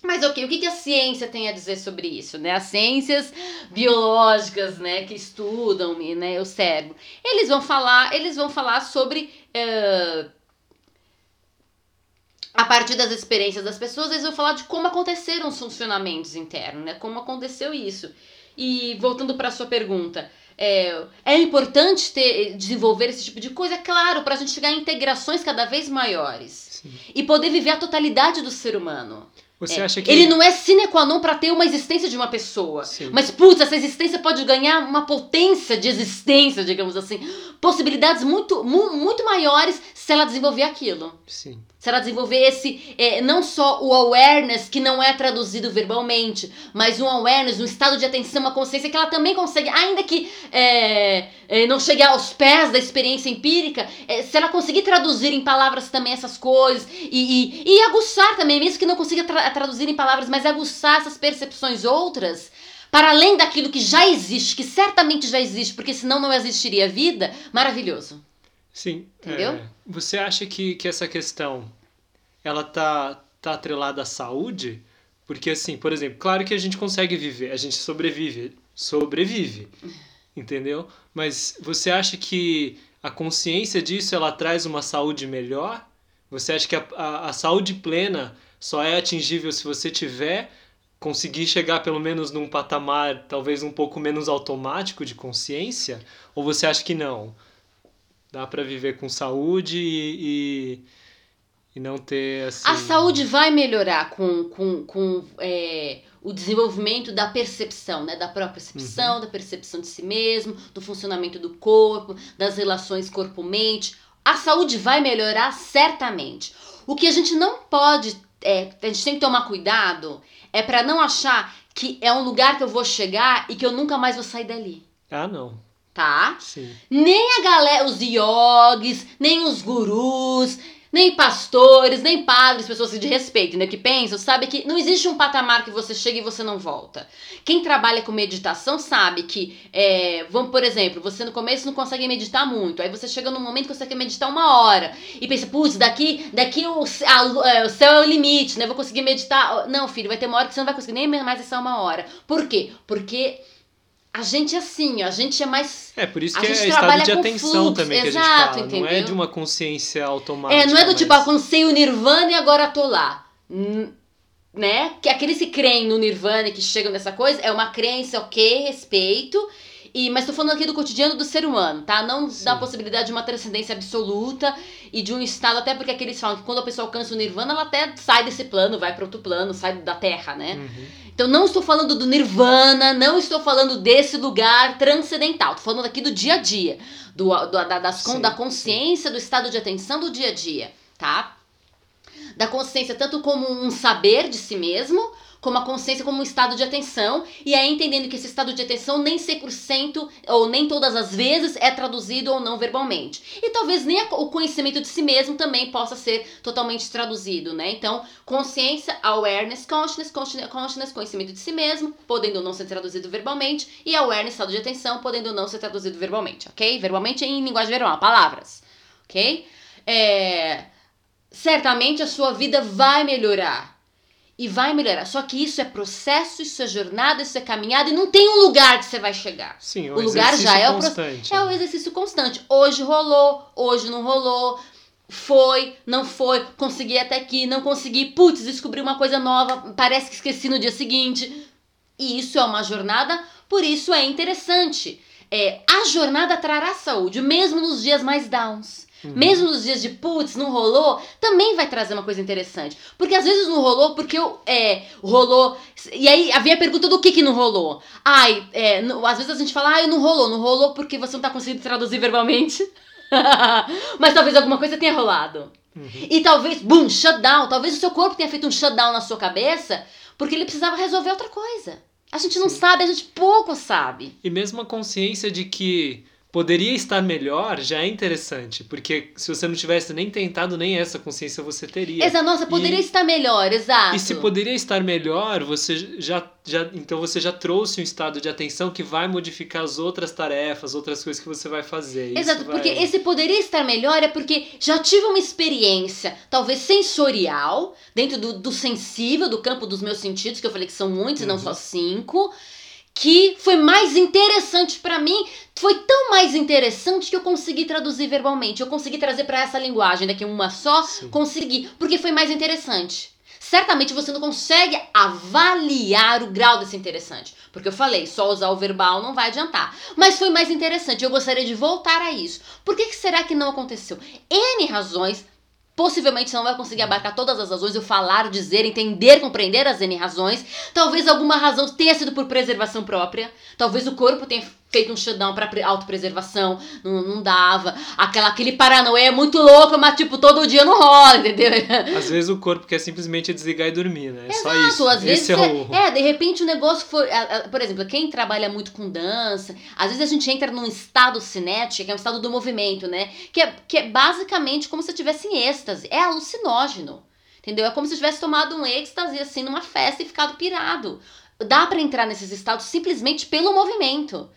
Mas ok, o que, que a ciência tem a dizer sobre isso, né? As ciências biológicas, né, que estudam né, o cérebro, eles vão falar, eles vão falar sobre uh, a partir das experiências das pessoas, eles vão falar de como aconteceram os funcionamentos internos, né? Como aconteceu isso. E voltando para a sua pergunta, é, é importante ter, desenvolver esse tipo de coisa, é claro, para a gente chegar em integrações cada vez maiores Sim. e poder viver a totalidade do ser humano. Você é, acha que. Ele não é sine qua non pra ter uma existência de uma pessoa. Sim. Mas, putz, essa existência pode ganhar uma potência de existência, digamos assim. Possibilidades muito, mu muito maiores se ela desenvolver aquilo. Sim. Se ela desenvolver esse, é, não só o awareness, que não é traduzido verbalmente, mas um awareness, um estado de atenção, uma consciência que ela também consegue, ainda que é, é, não chegue aos pés da experiência empírica, é, se ela conseguir traduzir em palavras também essas coisas e, e, e aguçar também, mesmo que não consiga tra traduzir em palavras, mas aguçar essas percepções outras, para além daquilo que já existe, que certamente já existe, porque senão não existiria vida, maravilhoso. Sim. Entendeu? É, você acha que, que essa questão ela tá, tá atrelada à saúde? Porque, assim, por exemplo, claro que a gente consegue viver, a gente sobrevive, sobrevive, entendeu? Mas você acha que a consciência disso ela traz uma saúde melhor? Você acha que a, a, a saúde plena só é atingível se você tiver conseguir chegar pelo menos num patamar talvez um pouco menos automático de consciência? Ou você acha que não? Dá para viver com saúde e, e, e, não ter assim... A saúde vai melhorar com, com, com é, o desenvolvimento da percepção, né? Da própria percepção, uhum. da percepção de si mesmo, do funcionamento do corpo, das relações corpo-mente. A saúde vai melhorar certamente. O que a gente não pode, é, a gente tem que tomar cuidado, é para não achar que é um lugar que eu vou chegar e que eu nunca mais vou sair dali. Ah, não tá? Sim. Nem a galera, os yogis, nem os gurus, nem pastores, nem padres, pessoas de respeito, né, que pensam, sabe que não existe um patamar que você chega e você não volta. Quem trabalha com meditação sabe que, é, vamos por exemplo, você no começo não consegue meditar muito, aí você chega num momento que você quer meditar uma hora e pensa, putz, daqui, daqui o, a, é, o céu é o limite, né? Vou conseguir meditar. Não, filho, vai ter uma hora que você não vai conseguir nem mais essa uma hora. Por quê? Porque a gente é assim, a gente é mais. É, por isso que é estado de atenção fluxo, também que exato, a gente fala. Entendeu? Não é de uma consciência automática. É, não é do tipo, mas... tipo, alcancei o Nirvana e agora tô lá. Né? Que aqueles que creem no Nirvana e que chegam nessa coisa é uma crença, ok, respeito. E, mas tô falando aqui do cotidiano do ser humano, tá? Não Sim. da possibilidade de uma transcendência absoluta e de um estado, até porque aqueles falam que quando a pessoa alcança o nirvana, ela até sai desse plano, vai para outro plano, sai da terra, né? Uhum. Então não estou falando do nirvana, não estou falando desse lugar transcendental. Estou falando aqui do dia a dia, do, do- da, das, Sim, da consciência, do estado de atenção do dia a dia, tá? Da consciência tanto como um saber de si mesmo, como a consciência como um estado de atenção, e aí entendendo que esse estado de atenção nem 100% ou nem todas as vezes é traduzido ou não verbalmente. E talvez nem o conhecimento de si mesmo também possa ser totalmente traduzido, né? Então, consciência, awareness, consciousness, consciousness, conhecimento de si mesmo, podendo não ser traduzido verbalmente, e awareness, estado de atenção, podendo não ser traduzido verbalmente, ok? Verbalmente em linguagem verbal, palavras, ok? É, certamente a sua vida vai melhorar. E vai melhorar. Só que isso é processo, isso é jornada, isso é caminhada, e não tem um lugar que você vai chegar. Sim, O lugar já é o constante. É o exercício constante. Hoje rolou, hoje não rolou. Foi, não foi, consegui até aqui, não consegui, putz, descobri uma coisa nova, parece que esqueci no dia seguinte. E isso é uma jornada, por isso é interessante. É, a jornada trará saúde, mesmo nos dias mais downs. Uhum. Mesmo nos dias de putz, não rolou, também vai trazer uma coisa interessante. Porque às vezes não rolou porque eu, é, rolou. E aí havia a pergunta do que que não rolou. Ai, é, não- às vezes a gente fala, ai, não rolou, não rolou porque você não tá conseguindo traduzir verbalmente. Mas talvez alguma coisa tenha rolado. Uhum. E talvez, boom, shutdown. Talvez o seu corpo tenha feito um shutdown na sua cabeça porque ele precisava resolver outra coisa. A gente não Sim. sabe, a gente pouco sabe. E mesmo a consciência de que poderia estar melhor já é interessante, porque se você não tivesse nem tentado, nem essa consciência você teria. Exato, nossa, poderia E- estar melhor, exato. E se poderia estar melhor, você já, já então você já trouxe um estado de atenção que vai modificar as outras tarefas, outras coisas que você vai fazer. Exato, vai- porque esse poderia estar melhor é porque já tive uma experiência, talvez sensorial, dentro do, do sensível, do campo dos meus sentidos, que eu falei que são muitos e não Uhum. só cinco, que foi mais interessante pra mim, foi tão mais interessante que eu consegui traduzir verbalmente, eu consegui trazer pra essa linguagem daqui uma só, Sim. consegui, porque foi mais interessante. Certamente você não consegue avaliar o grau desse interessante. Porque eu falei, só usar o verbal não vai adiantar. Mas foi mais interessante. Eu gostaria de voltar a isso. Por que, que será que não aconteceu? N razões. Possivelmente você não vai conseguir abarcar todas as razões, eu falar, dizer, entender, compreender as N razões. Talvez alguma razão tenha sido por preservação própria. Talvez o corpo tenha feito um shutdown pra pre- autopreservação. Não, não dava. Aquela, aquele paranoia é muito louco, mas tipo, todo dia não rola, entendeu? Às vezes o corpo quer simplesmente desligar e dormir, né? É só Exato, isso. às vezes Esse é, o... é, de repente o negócio foi, por exemplo, quem trabalha muito com dança, às vezes a gente entra num estado cinético, que é um estado do movimento, né? Que é, que é basicamente como se estivesse em êxtase, é alucinógeno. Entendeu? É como se tivesse tomado um êxtase assim numa festa e ficado pirado. Dá pra entrar nesses estados simplesmente pelo movimento.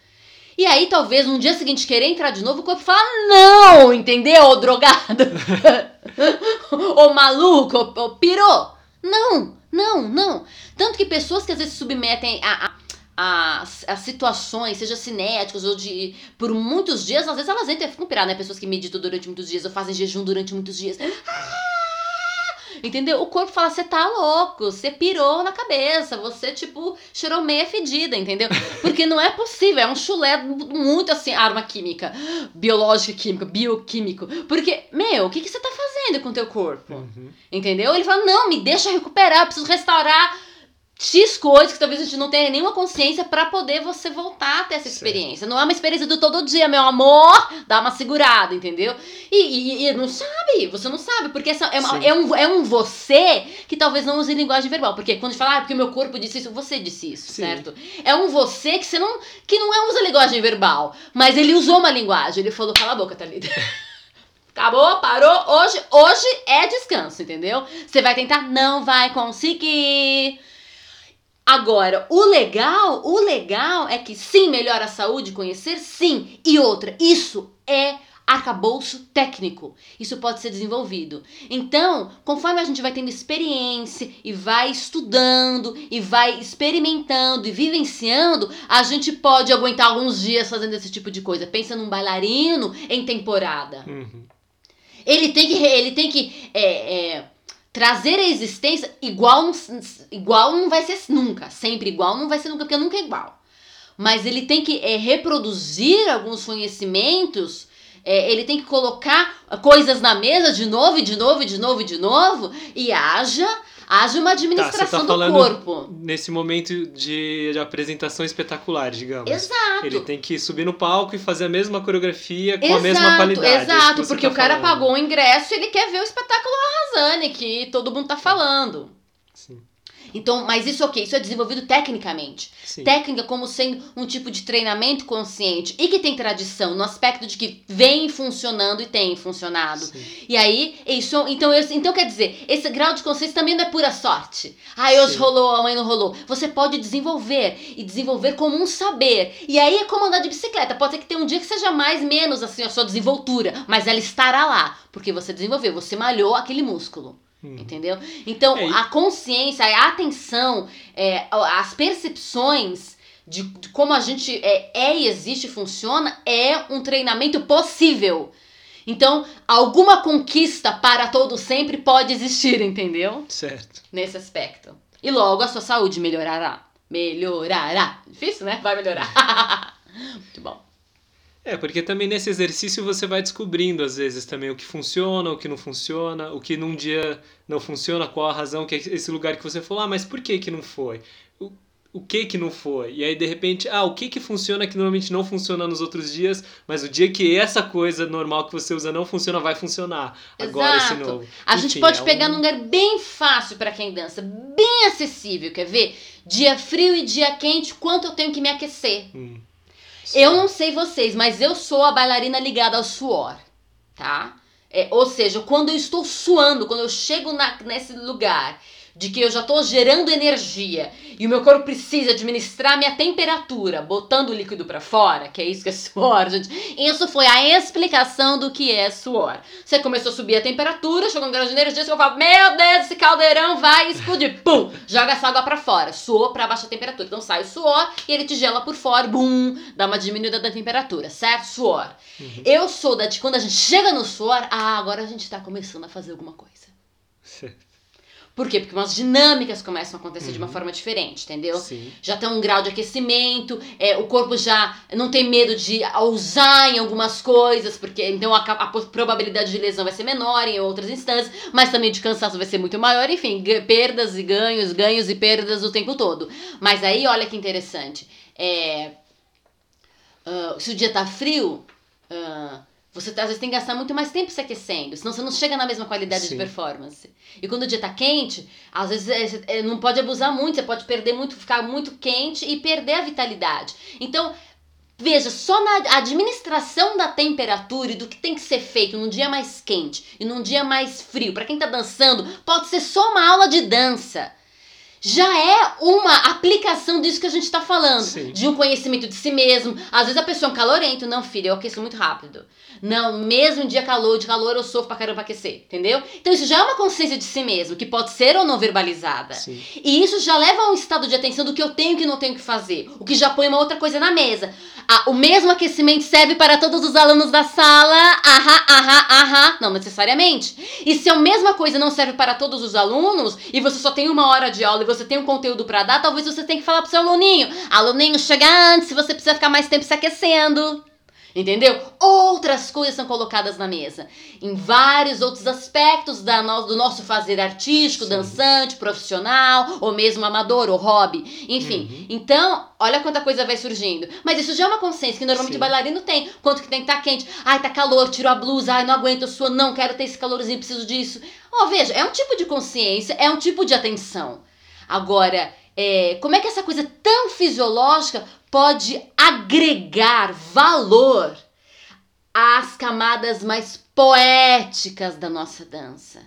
E aí, talvez, no dia seguinte, querer entrar de novo, o corpo fala, não, entendeu, ô drogado? ô maluco, ô, pirou. Não, não, não. Tanto que pessoas que às vezes se submetem a, a, a, a situações, seja cinéticas ou de. por muitos dias, às vezes elas entram e ficam piradas, né? Pessoas que meditam durante muitos dias ou fazem jejum durante muitos dias. Ah! Entendeu? O corpo fala, você tá louco, você pirou na cabeça, você, tipo, cheirou meia fedida, entendeu? Porque não é possível, é um chulé muito assim, arma química, biológica e química, bioquímico. Porque, meu, o que, que você tá fazendo com o teu corpo? Uhum. Entendeu? Ele fala, não, me deixa recuperar, preciso restaurar X coisas que talvez a gente não tenha nenhuma consciência pra poder você voltar a ter essa experiência. Não é uma experiência do todo dia, meu amor, dá uma segurada, entendeu? E, e- e não sabe, você não sabe, porque essa é, uma- Sim. é um, é um você que talvez não use linguagem verbal. Porque quando a gente fala, ah, porque o meu corpo disse isso, você disse isso, Sim. certo? É um você que você não, que não é, usa linguagem verbal, mas ele usou uma linguagem, ele falou, cala a boca, Thalita. Acabou, parou. Hoje, hoje é descanso, entendeu? Você vai tentar, não vai conseguir. Agora, o legal, o legal é que sim, melhora a saúde, conhecer, sim. E outra, isso é arcabouço técnico. Isso pode ser desenvolvido. Então, conforme a gente vai tendo experiência e vai estudando e vai experimentando e vivenciando, a gente pode aguentar alguns dias fazendo esse tipo de coisa. Pensa num bailarino em temporada. Uhum. Ele tem que, ele tem que é, é, trazer a existência igual, igual não vai ser nunca. Sempre igual não vai ser nunca, porque nunca é igual. mas ele tem que é, reproduzir alguns conhecimentos. É, ele tem que colocar coisas na mesa de novo, e de novo, e de novo, e de novo, e haja haja uma administração tá, tá do corpo. Nesse momento de, de, apresentação espetacular, digamos. Exato. Ele tem que subir no palco e fazer a mesma coreografia com exato, a mesma qualidade. É exato, porque tá o cara falando. pagou o ingresso e ele quer ver o espetáculo arrasando que todo mundo tá falando. Sim. Então, mas isso ok, isso é desenvolvido tecnicamente. Sim. Técnica como sendo um tipo de treinamento consciente e que tem tradição no aspecto de que vem funcionando e tem funcionado. Sim. E aí, isso, então, eu, então quer dizer, esse grau de consciência também não é pura sorte. Ah, hoje Sim. rolou, amanhã não rolou. Você pode desenvolver e desenvolver como um saber. E aí é como andar de bicicleta. Pode ser que tenha um dia que seja mais, menos assim a sua desenvoltura, mas ela estará lá, porque você desenvolveu, você malhou aquele músculo. Hum. Entendeu? Então, é, a consciência, a atenção, é, as percepções de, de, como a gente é, é e existe e funciona é um treinamento possível. Então, alguma conquista para todo sempre pode existir, entendeu? Certo. Nesse aspecto. E logo a sua saúde melhorará. Melhorará. Difícil, né? Vai melhorar. Muito bom. É, porque também nesse exercício você vai descobrindo às vezes também o que funciona, o que não funciona, o que num dia não funciona, qual a razão que é esse lugar que você falou, ah, mas por que que não foi? O, o que que não foi? E aí de repente, ah, o que que funciona que normalmente não funciona nos outros dias, mas o dia que essa coisa normal que você usa não funciona, vai funcionar. Agora Exato. esse novo. A Enfim, gente pode é pegar um... num lugar bem fácil para quem dança, bem acessível, quer ver? Dia frio e dia quente, quanto eu tenho que me aquecer? Hum. Eu não sei vocês, mas eu sou a bailarina ligada ao suor, tá? É, ou seja, quando eu estou suando, quando eu chego na, nesse lugar de que eu já estou gerando energia e o meu corpo precisa administrar minha temperatura, botando o líquido para fora, que é isso que é suor, gente. Isso foi a explicação do que é suor. Você começou a subir a temperatura, chegou um grau de energia, você fala, meu Deus, esse caldeirão vai explodir. Pum! Joga essa água para fora, suou para baixa temperatura. Então sai o suor e ele te gela por fora, bum, dá uma diminuída da temperatura, certo? Suor. Uhum. Eu sou da de quando a gente chega no suor, ah, agora a gente tá começando a fazer alguma coisa. Por quê? Porque umas dinâmicas começam a acontecer uhum. de uma uhum. forma diferente, entendeu? Sim. Já tem um grau de aquecimento, é, o corpo já não tem medo de ousar em algumas coisas, porque então a, a, probabilidade de lesão vai ser menor em outras instâncias, mas também de cansaço vai ser muito maior, enfim, perdas e ganhos, ganhos e perdas o tempo todo. Mas aí, olha que interessante, é, uh, se o dia tá frio, uh, você às vezes tem que gastar muito mais tempo se aquecendo, senão você não chega na mesma qualidade Sim. de performance. E quando o dia tá quente, às vezes é, é, não pode abusar muito, você pode perder muito, ficar muito quente e perder a vitalidade. Então, veja, só na administração da temperatura e do que tem que ser feito num dia mais quente e num dia mais frio, para quem tá dançando, pode ser só uma aula de dança já é uma aplicação disso que a gente está falando. Sim. De um conhecimento de si mesmo. Às vezes a pessoa é um calorento. Não, filha, eu aqueço muito rápido. Não, mesmo em dia calor, de calor eu sofro pra caramba pra aquecer, entendeu? Então isso já é uma consciência de si mesmo, que pode ser ou não verbalizada. Sim. E isso já leva a um estado de atenção do que eu tenho e que não tenho que fazer. O que já põe uma outra coisa na mesa. Ah, o mesmo aquecimento serve para todos os alunos da sala? Ahá, ahá, ahá. Não necessariamente. E se a mesma coisa não serve para todos os alunos, e você só tem uma hora de aula e você tem um conteúdo para dar, talvez você tenha que falar pro seu aluninho: aluninho, chega antes, se você precisa ficar mais tempo se aquecendo. Entendeu? Outras coisas são colocadas na mesa. Em vários outros aspectos da no, do nosso fazer artístico, Sim. dançante, profissional, ou mesmo amador, ou hobby. Enfim. Uhum. Então, olha quanta coisa vai surgindo. Mas isso já é uma consciência que normalmente Sim. o bailarino tem. Quanto que tem que estar tá quente. Ai, tá calor, tiro a blusa. Ai, não aguento a sua, não quero ter esse calorzinho, preciso disso. Ó, oh, veja, é um tipo de consciência, é um tipo de atenção. Agora, é, como é que essa coisa tão fisiológica pode agregar valor às camadas mais poéticas da nossa dança.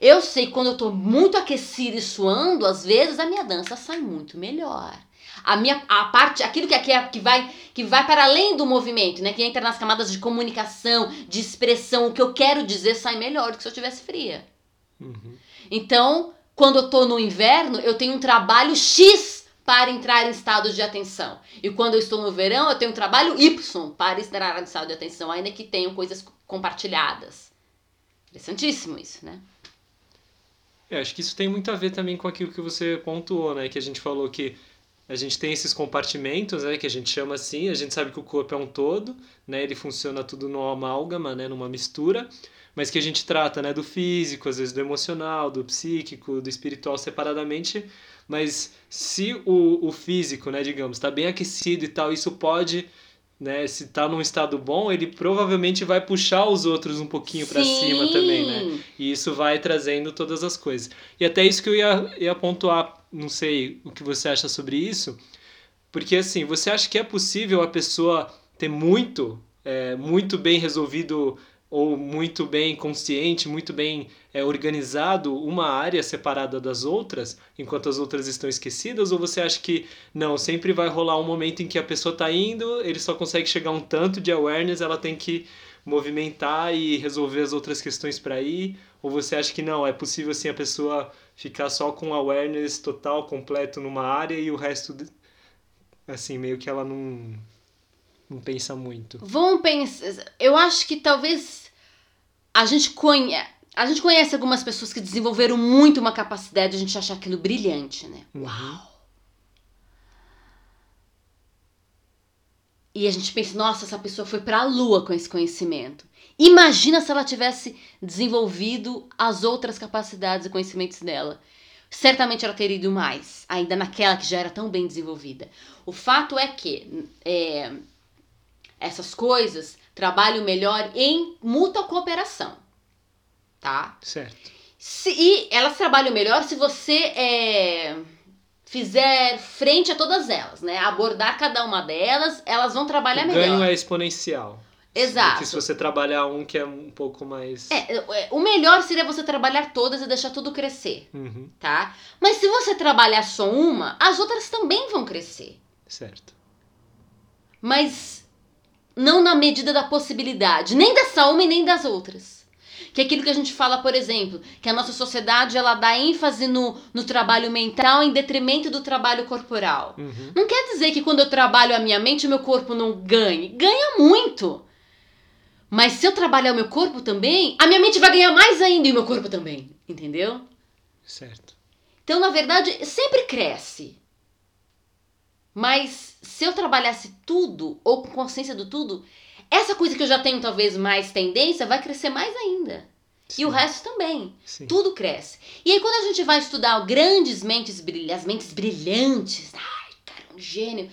Eu sei que quando eu estou muito aquecida e suando, às vezes a minha dança sai muito melhor. A minha a parte, aquilo que, que, é, que, vai, que vai para além do movimento, né? Que entra nas camadas de comunicação, de expressão, o que eu quero dizer sai melhor do que se eu estivesse fria. Uhum. Então, quando eu estou no inverno, eu tenho um trabalho X para entrar em estado de atenção. E quando eu estou no verão, eu tenho um trabalho Y para entrar em estado de atenção, ainda que tenham coisas compartilhadas. Interessantíssimo isso, né? É, acho que isso tem muito a ver também com aquilo que você pontuou, né? Que a gente falou que a gente tem esses compartimentos, né, que a gente chama assim, a gente sabe que o corpo é um todo, né, ele funciona tudo numa amálgama, né, numa mistura, mas que a gente trata, né, do físico, às vezes do emocional, do psíquico, do espiritual separadamente, mas se o, o físico, né, digamos, está bem aquecido e tal, isso pode né, se está num estado bom, ele provavelmente vai puxar os outros um pouquinho para cima também, né? E isso vai trazendo todas as coisas. E até isso que eu ia, ia pontuar, não sei o que você acha sobre isso, porque assim, você acha que é possível a pessoa ter muito, é, muito bem resolvido ou muito bem consciente, muito bem é, organizado uma área separada das outras, enquanto as outras estão esquecidas? Ou você acha que não, sempre vai rolar um momento em que a pessoa está indo, ele só consegue chegar um tanto de awareness, ela tem que movimentar e resolver as outras questões para ir? Ou você acha que não, é possível assim a pessoa ficar só com awareness total, completo numa área e o resto, assim, meio que ela não não pensa muito. Vamos pensar. Eu acho que talvez a gente conhece. A gente conhece algumas pessoas que desenvolveram muito uma capacidade de a gente achar aquilo brilhante, né? Uhum. Uau! E a gente pensa, nossa, essa pessoa foi para a lua com esse conhecimento. Imagina se ela tivesse desenvolvido as outras capacidades e conhecimentos dela. Certamente ela teria ido mais, ainda naquela que já era tão bem desenvolvida. O fato é que é, essas coisas trabalham melhor em mútua cooperação, tá? Certo. Se, e elas trabalham melhor se você é, fizer frente a todas elas, né? Abordar cada uma delas, elas vão trabalhar o melhor. O ganho é exponencial. Exato. Porque se você trabalhar um que é um pouco mais. É, é, o melhor seria você trabalhar todas e deixar tudo crescer, uhum. tá? Mas se você trabalhar só uma, as outras também vão crescer. Certo. Mas não na medida da possibilidade, nem dessa uma e nem das outras. Que é aquilo que a gente fala, por exemplo, que a nossa sociedade ela dá ênfase no, no trabalho mental em detrimento do trabalho corporal. Uhum. Não quer dizer que quando eu trabalho a minha mente, o meu corpo não ganhe. Ganha muito. Mas se eu trabalhar o meu corpo também, a minha mente vai ganhar mais ainda e o meu corpo também. Entendeu? Certo. Então, na verdade, sempre cresce. Mas se eu trabalhasse tudo, ou com consciência do tudo, essa coisa que eu já tenho talvez mais tendência vai crescer mais ainda. Sim. E o resto também. Sim. Tudo cresce. E aí, quando a gente vai estudar grandes mentes brilhantes, as mentes brilhantes, ai, cara, um gênio.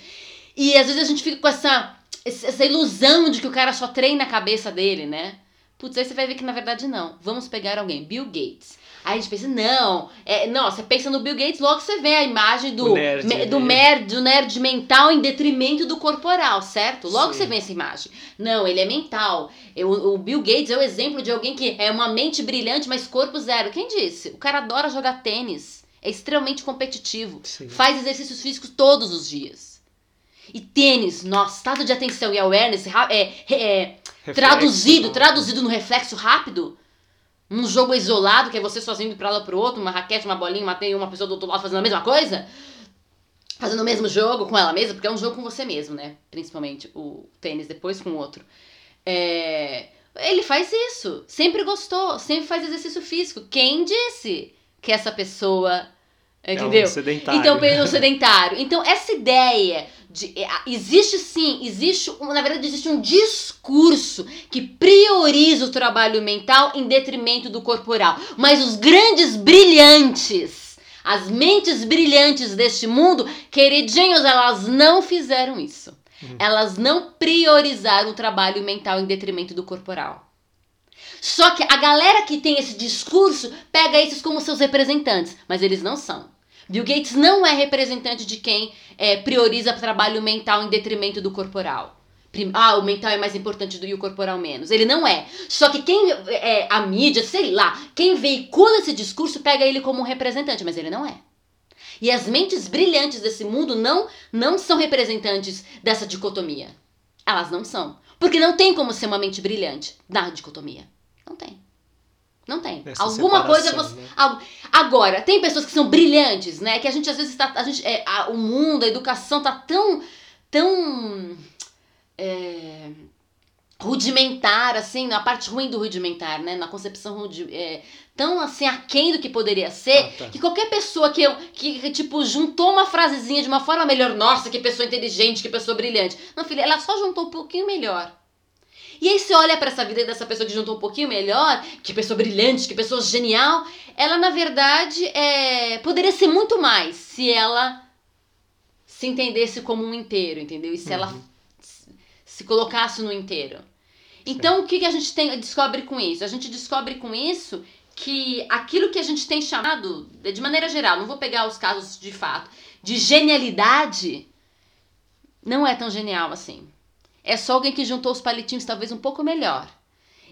E às vezes a gente fica com essa, essa ilusão de que o cara só treina a cabeça dele, né? Putz, aí você vai ver que na verdade não. Vamos pegar alguém, Bill Gates. Aí a gente pensa, não, é, não, você pensa no Bill Gates, logo você vê a imagem do, nerd, me, do, nerd, do nerd mental em detrimento do corporal, certo? Logo Sim. você vê essa imagem. Não, ele é mental. Eu, o Bill Gates é o exemplo de alguém que é uma mente brilhante, mas corpo zero. Quem disse? O cara adora jogar tênis. É extremamente competitivo. Sim. Faz exercícios físicos todos os dias. E tênis, nossa, estado de atenção e awareness é, é, é traduzido, traduzido no reflexo rápido um jogo isolado, que é você sozinho pra lá pro outro, uma raquete, uma bolinha, uma tem uma pessoa do outro lado fazendo a mesma coisa, fazendo o mesmo jogo com ela mesma, porque é um jogo com você mesmo, né? Principalmente o tênis, depois com o outro. É... Ele faz isso, sempre gostou, sempre faz exercício físico. Quem disse que essa pessoa Entendeu? É um sedentário. Então, um sedentário. Então, essa ideia de. É, existe sim, existe. Na verdade, existe um discurso que prioriza o trabalho mental em detrimento do corporal. Mas os grandes brilhantes, as mentes brilhantes deste mundo, queridinhos, elas não fizeram isso. Uhum. Elas não priorizaram o trabalho mental em detrimento do corporal. Só que a galera que tem esse discurso pega esses como seus representantes, mas eles não são. Bill Gates não é representante de quem é, prioriza trabalho mental em detrimento do corporal. Ah, o mental é mais importante do que o corporal menos. Ele não é. Só que quem é a mídia, sei lá, quem veicula esse discurso pega ele como um representante, mas ele não é. E as mentes brilhantes desse mundo não não são representantes dessa dicotomia. Elas não são, porque não tem como ser uma mente brilhante na dicotomia. Não tem. Não tem. Essa Alguma coisa você. Né? Agora, tem pessoas que são brilhantes, né? Que a gente às vezes está. A gente, é, a, o mundo, a educação tá tão. tão. É, rudimentar, assim, na parte ruim do rudimentar, né? Na concepção rudi, é, tão assim aquém do que poderia ser, Ah, tá. que qualquer pessoa que, eu, que, que, tipo, juntou uma frasezinha de uma forma melhor, nossa, que pessoa inteligente, que pessoa brilhante. Não, filha, ela só juntou um pouquinho melhor. E aí você olha pra essa vida dessa pessoa que juntou um pouquinho melhor, que pessoa brilhante, que pessoa genial, ela na verdade é, poderia ser muito mais se ela se entendesse como um inteiro, entendeu? E se ela Uhum. se- se colocasse no inteiro. Então, o que, que a gente tem, descobre com isso? A gente descobre com isso que aquilo que a gente tem chamado, de maneira geral, não vou pegar os casos de fato, de genialidade, não é tão genial assim. É só alguém que juntou os palitinhos talvez um pouco melhor.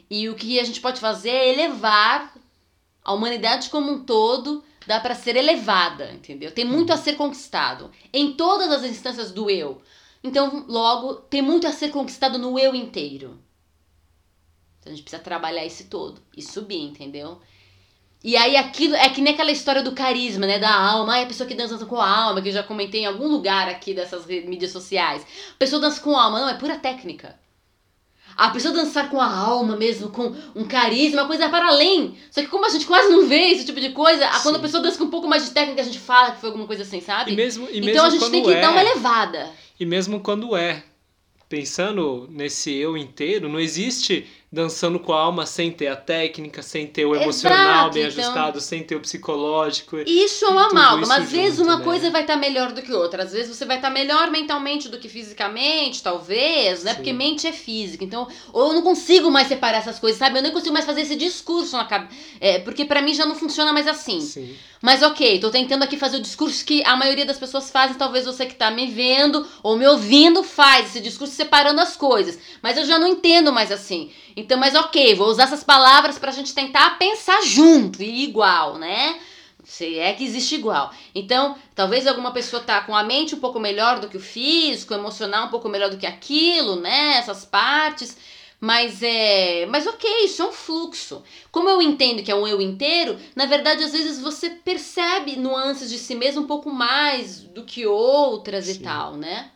E o que a gente pode fazer é elevar a humanidade como um todo, dá para ser elevada, entendeu? Tem muito a ser conquistado em todas as instâncias do eu. Então, logo, tem muito a ser conquistado no eu inteiro. Então a gente precisa trabalhar esse todo e subir, entendeu? E aí aquilo é que nem aquela história do carisma, né? Da alma. Ai, a pessoa que dança com a alma, que eu já comentei em algum lugar aqui dessas mídias sociais. A pessoa dança com a alma, não, é pura técnica. A pessoa dançar com a alma mesmo, com um carisma, uma coisa para além. Só que como a gente quase não vê esse tipo de coisa, a- quando a Sim. pessoa dança com um pouco mais de técnica, a gente fala que foi alguma coisa assim, sabe? E mesmo, e mesmo então a gente tem que é, dar uma elevada. E mesmo quando é. Pensando nesse eu inteiro, não existe dançando com a alma sem ter a técnica, sem ter o Exato, emocional bem então- ajustado, sem ter o psicológico. Isso é uma amálgama. Às vezes junto, uma né? coisa vai estar melhor do que outra. Às vezes você vai estar melhor mentalmente do que fisicamente, talvez, né? Sim. Porque mente é física. Então, ou eu não consigo mais separar essas coisas, sabe? Eu nem consigo mais fazer esse discurso na cabeça. É, porque pra mim já não funciona mais assim. Sim. Mas ok, tô tentando aqui fazer o discurso que a maioria das pessoas fazem, talvez você que tá me vendo ou me ouvindo faz esse discurso separando as coisas. Mas eu já não entendo mais assim. Então, mas ok, vou usar essas palavras pra gente tentar pensar junto e igual, né? Se é que existe igual. Então, talvez alguma pessoa tá com a mente um pouco melhor do que o físico, o emocional um pouco melhor do que aquilo, né? Essas partes. Mas é. Mas ok, isso é um fluxo. Como eu entendo que é um eu inteiro, na verdade, às vezes você percebe nuances de si mesmo um pouco mais do que outras e Sim. tal, né?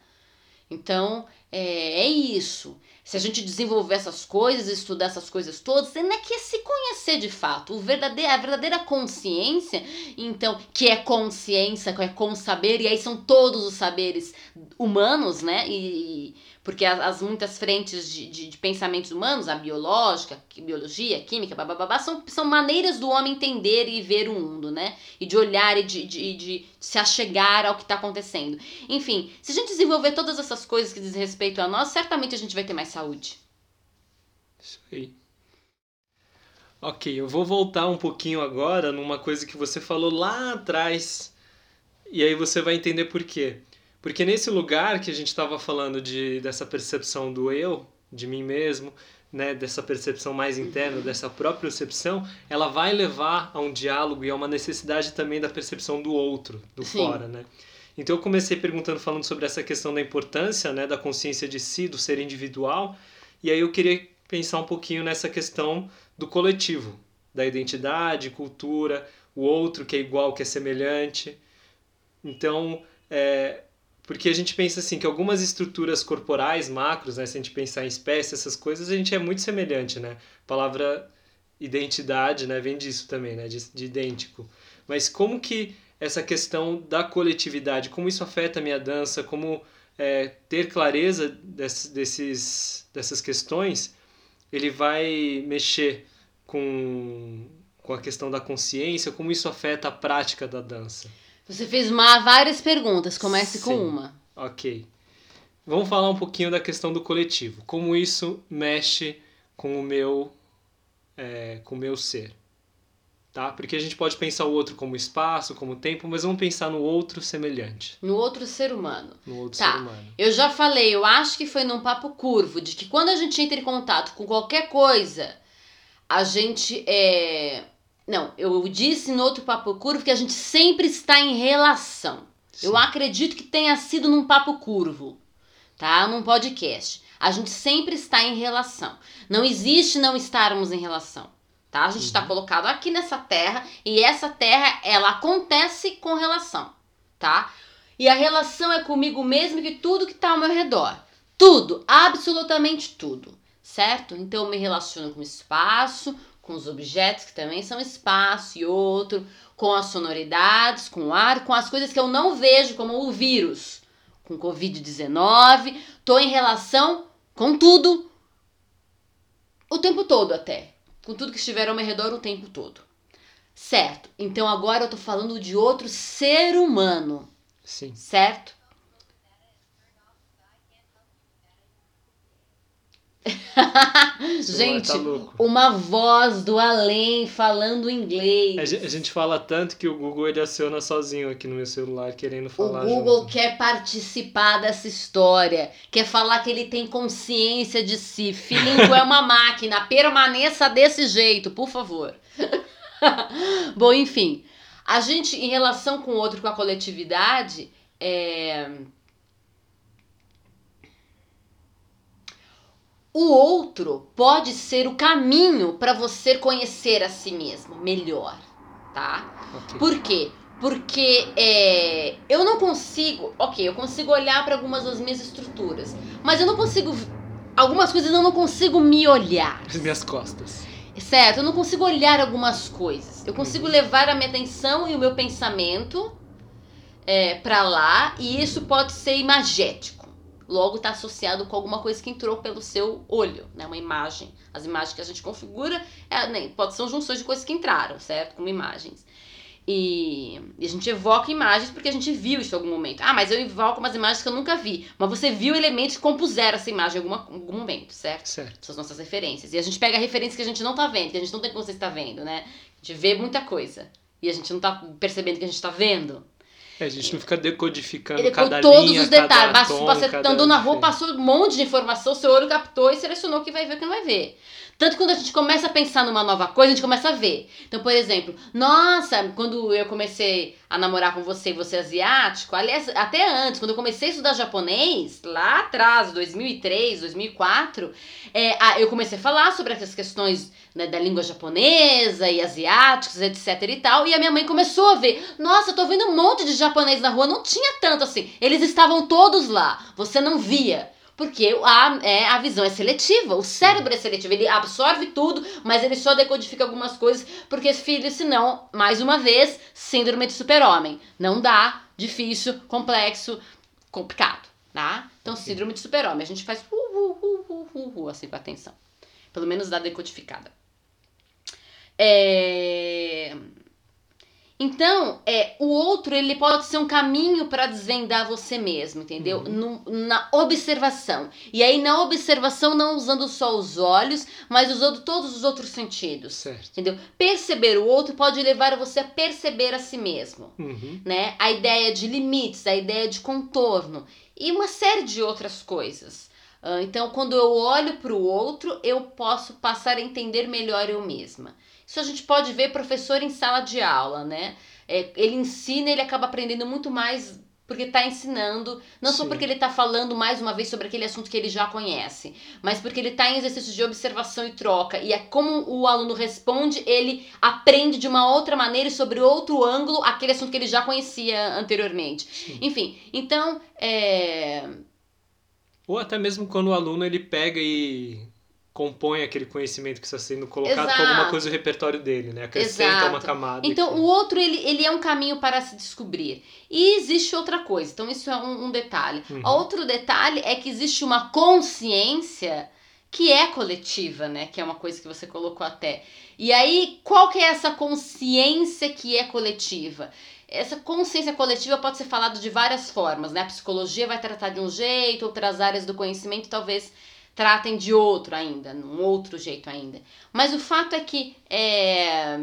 Então, é, é isso. Se a gente desenvolver essas coisas, estudar essas coisas todas, ainda que se conhecer de fato. O verdadeiro, a verdadeira consciência, então, que é consciência, que é com saber, e aí são todos os saberes humanos, né? E, porque as, as muitas frentes de, de, de pensamentos humanos, a biológica, que- biologia, a química, babá, são, são maneiras do homem entender e ver o mundo, né? E de olhar e de, de, de se achegar ao que está acontecendo. Enfim, se a gente desenvolver todas essas coisas que diz respeito a nós, certamente a gente vai ter mais saúde. Isso aí. Ok, eu vou voltar um pouquinho agora numa coisa que você falou lá atrás. E aí você vai entender por quê. Porque nesse lugar que a gente estava falando de, dessa percepção do eu, de mim mesmo, né, dessa percepção mais interna, dessa própria percepção, ela vai levar a um diálogo e a uma necessidade também da percepção do outro, do Sim. fora, né? Então eu comecei perguntando, falando sobre essa questão da importância, né, da consciência de si, do ser individual, e aí eu queria pensar um pouquinho nessa questão do coletivo, da identidade, cultura, o outro que é igual, que é semelhante. Então, é, porque a gente pensa assim que algumas estruturas corporais, macros, né, se a gente pensar em espécie, essas coisas, a gente é muito semelhante, né? A palavra identidade, né, vem disso também, né, de, de idêntico. Mas como que essa questão da coletividade, como isso afeta a minha dança, como é, ter clareza desses, desses, dessas questões, ele vai mexer com, com a questão da consciência, como isso afeta a prática da dança. Você fez uma, várias perguntas, comece com Sim. uma. Ok. Vamos falar um pouquinho da questão do coletivo. Como isso mexe com o meu, é, com o meu ser. Tá? Porque a gente pode pensar o outro como espaço, como tempo, mas vamos pensar no outro semelhante, No outro ser humano. no outro Tá. ser humano. Eu já falei, eu acho que foi num papo curvo, de que quando a gente entra em contato com qualquer coisa, a gente é. Não, eu disse no outro papo curvo que a gente sempre está em relação. Eu Sim. acredito que tenha sido num papo curvo, tá? Num podcast. A gente sempre está em relação. Não existe não estarmos em relação, tá? A gente está Uhum. colocado aqui nessa terra e essa terra, ela acontece com relação, tá? E a relação é comigo mesmo e que tudo que tá ao meu redor. Tudo, absolutamente tudo, certo? Então eu me relaciono com o espaço, com os objetos que também são espaço e outro, com as sonoridades, com o ar, com as coisas que eu não vejo, como o vírus, com Covid-19, tô em relação com tudo o tempo todo até, com tudo que estiver ao meu redor o tempo todo. Certo? Então agora eu tô falando de outro ser humano. Sim. Certo? gente, tá louco. uma voz do além falando inglês. A gente, gente fala tanto que o Google ele aciona sozinho aqui no meu celular querendo O falar Google junto. quer participar dessa história, quer falar que ele tem consciência de si. Filhinho, é uma máquina, permaneça desse jeito, por favor. Bom, enfim, a gente, em relação com o outro, com a coletividade, é... o outro pode ser o caminho para você conhecer a si mesmo melhor, tá? Ok. Por quê? Porque é, eu não consigo. Ok, eu consigo olhar para algumas das minhas estruturas, mas eu não consigo. Algumas coisas eu não consigo me olhar. As minhas costas. Certo? Eu não consigo olhar algumas coisas. Eu consigo levar a minha atenção e o meu pensamento é, para lá, e isso pode ser imagético. Logo está associado com alguma coisa que entrou pelo seu olho, né? Uma imagem. As imagens que a gente configura é, né, pode ser junções de coisas que entraram, certo? Como imagens. E, e a gente evoca imagens porque a gente viu isso em algum momento. Ah, mas eu invoco umas imagens que eu nunca vi. Mas você viu elementos que compuseram essa imagem em alguma, algum momento, certo? Certo. São as nossas referências. E a gente pega referências que a gente não tá vendo, que a gente não tem como você está vendo, né? A gente vê muita coisa. E a gente não tá percebendo que a gente tá vendo. É, a gente não fica decodificando Ele cada todos linha, os detalhes. cada tom, você cada andou na rua, passou um monte de informação, seu olho captou e selecionou o que vai ver e o que não vai ver. Tanto que quando a gente começa a pensar numa nova coisa, a gente começa a ver. Então, por exemplo, nossa, quando eu comecei a namorar com você você é asiático, aliás, até antes, quando eu comecei a estudar japonês, lá atrás, 2003, 2004, é, eu comecei a falar sobre essas questões né, da língua japonesa e asiáticos, etc e tal, e a minha mãe começou a ver, nossa, eu tô vendo um monte de japonês na rua, não tinha tanto assim, eles estavam todos lá, você não via. Porque a, é, a visão é seletiva, o cérebro é seletivo, ele absorve tudo, mas ele só decodifica algumas coisas, porque, filho, senão, mais uma vez, síndrome de super-homem. Não dá, difícil, complexo, complicado, tá? Então, síndrome de super-homem, a gente faz uh, uh, uh, uh, uh, assim com atenção. Pelo menos dá decodificada. É... Então, é, o outro ele pode ser um caminho para desvendar você mesmo, entendeu? No- na observação. E aí, na observação, não usando só os olhos, mas usando todos os outros sentidos. Certo. Entendeu? Perceber o outro pode levar você a perceber a si mesmo Uhum. né? A ideia de limites, a ideia de contorno e uma série de outras coisas. Ah, então, quando eu olho para o outro, eu posso passar a entender melhor eu mesma. Isso a gente pode ver professor em sala de aula, né? É, ele ensina, ele acaba aprendendo muito mais porque está ensinando, não só Sim. porque ele está falando mais uma vez sobre aquele assunto que ele já conhece, mas porque ele está em exercício de observação e troca. E é como o aluno responde, ele aprende de uma outra maneira e sobre outro ângulo aquele assunto que ele já conhecia anteriormente. Sim. Enfim, então, é, Ou até mesmo quando o aluno ele pega e compõe aquele conhecimento que está sendo colocado com Exato. alguma coisa do repertório dele, né? Acrescenta Exato. uma camada. Então, que- o outro, ele, ele é um caminho para se descobrir. E existe outra coisa. Então, isso é um, um detalhe. Uhum. Outro detalhe é que existe uma consciência que é coletiva, né? Que é uma coisa que você colocou até. E aí, qual que é essa consciência que é coletiva? Essa consciência coletiva pode ser falado de várias formas, né? A psicologia vai tratar de um jeito, outras áreas do conhecimento talvez tratem de outro ainda, um outro jeito ainda. Mas o fato é que é,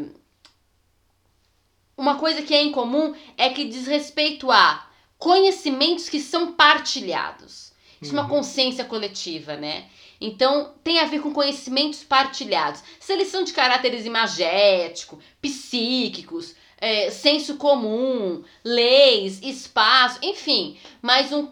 uma coisa que é em comum é que diz respeito a conhecimentos que são partilhados. Isso é uma Uhum. consciência coletiva, né? Então, tem a ver com conhecimentos partilhados. Se eles são de caráteres imagético, psíquicos, é, senso comum, leis, espaço, enfim, mas um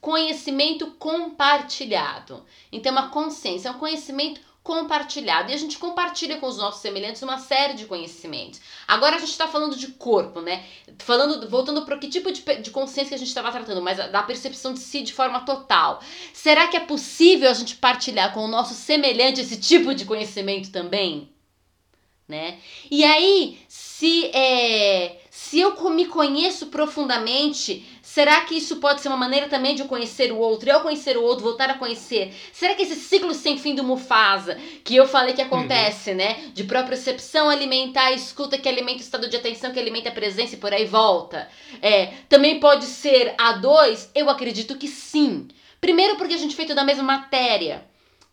conhecimento compartilhado. Então, uma consciência, é um conhecimento compartilhado. E a gente compartilha com os nossos semelhantes uma série de conhecimentos. Agora a gente está falando de corpo, né? Falando, voltando para que tipo de, de consciência que a gente estava tratando, mas da percepção de si de forma total. Será que é possível a gente partilhar com o nosso semelhante esse tipo de conhecimento também? né? E aí, se, é, se eu me conheço profundamente, será que isso pode ser uma maneira também de eu conhecer o outro? Eu conhecer o outro, voltar a conhecer. Será que esse ciclo sem fim do Mufasa, que eu falei que acontece, uhum. né? De propriocepção alimentar, escuta que alimenta o estado de atenção, que alimenta a presença e por aí volta. É, também pode ser a dois? Eu acredito que sim. Primeiro porque a gente é feito da mesma matéria,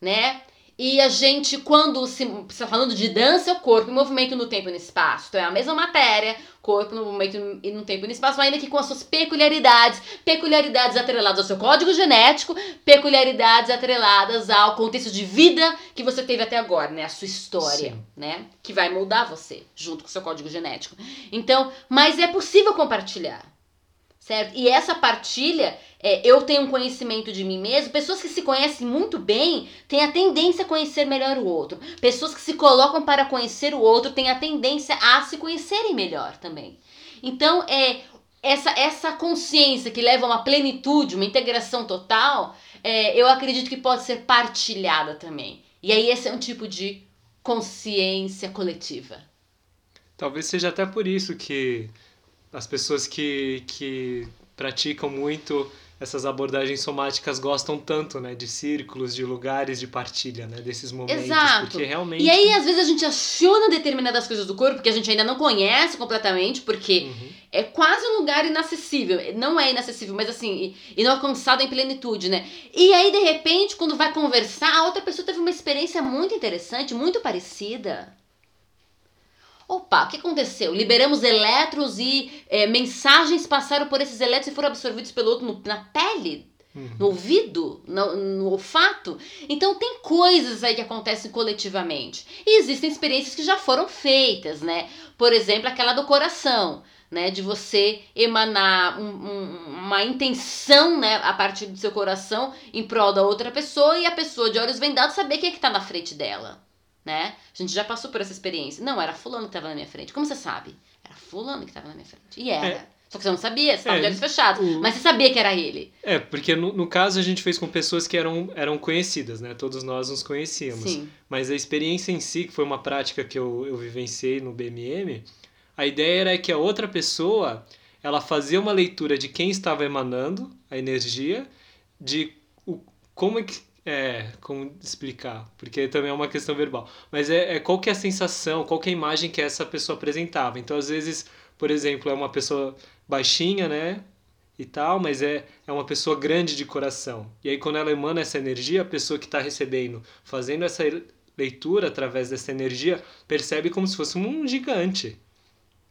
né? E a gente, quando se está falando de dança, é o corpo em movimento no tempo e no espaço. Então é a mesma matéria, corpo no movimento e no tempo e no espaço, ainda que com as suas peculiaridades, peculiaridades atreladas ao seu código genético, peculiaridades atreladas ao contexto de vida que você teve até agora, né? A sua história, Sim. né? Que vai moldar você, junto com o seu código genético. Então, mas é possível compartilhar certo? E essa partilha, é, eu tenho um conhecimento de mim mesmo. Pessoas que se conhecem muito bem têm a tendência a conhecer melhor o outro. Pessoas que se colocam para conhecer o outro têm a tendência a se conhecerem melhor também. Então, é essa, essa consciência que leva a uma plenitude, uma integração total, é, eu acredito que pode ser partilhada também. E aí, esse é um tipo de consciência coletiva. Talvez seja até por isso que as pessoas que, que praticam muito essas abordagens somáticas gostam tanto, né, de círculos, de lugares de partilha, né, desses momentos, Exato. porque realmente E aí às vezes a gente aciona determinadas coisas do corpo que a gente ainda não conhece completamente, porque uhum. é quase um lugar inacessível, não é inacessível, mas assim, inalcançado em plenitude, né? E aí de repente, quando vai conversar, a outra pessoa teve uma experiência muito interessante, muito parecida. Opa, o que aconteceu? Liberamos elétrons e é, mensagens passaram por esses elétrons e foram absorvidos pelo outro no, na pele, uhum. no ouvido, no, no, olfato. Então tem coisas aí que acontecem coletivamente. E existem experiências que já foram feitas, né? Por exemplo, aquela do coração. Né, de você emanar um, um, uma intenção né, a partir do seu coração em prol da outra pessoa e a pessoa de olhos vendados saber quem é que está na frente dela né? A gente já passou por essa experiência. Não, era fulano que estava na minha frente. Como você sabe? Era fulano que estava na minha frente. E era. É. Só que você não sabia, você estava é, de olhos fechados. O... Mas você sabia que era ele. É, porque no, no caso a gente fez com pessoas que eram, eram conhecidas, né? Todos nós nos conhecíamos. Sim. Mas a experiência em si, que foi uma prática que eu, eu vivenciei no BMM, a ideia era que a outra pessoa, ela fazia uma leitura de quem estava emanando a energia, de o, como é que é, como explicar? Porque também é uma questão verbal. Mas é, é qual que é a sensação, qual que é a imagem que essa pessoa apresentava. Então, às vezes, por exemplo, é uma pessoa baixinha, né? E tal, mas é, é uma pessoa grande de coração. E aí, quando ela emana essa energia, a pessoa que está recebendo, fazendo essa leitura através dessa energia, percebe como se fosse um gigante.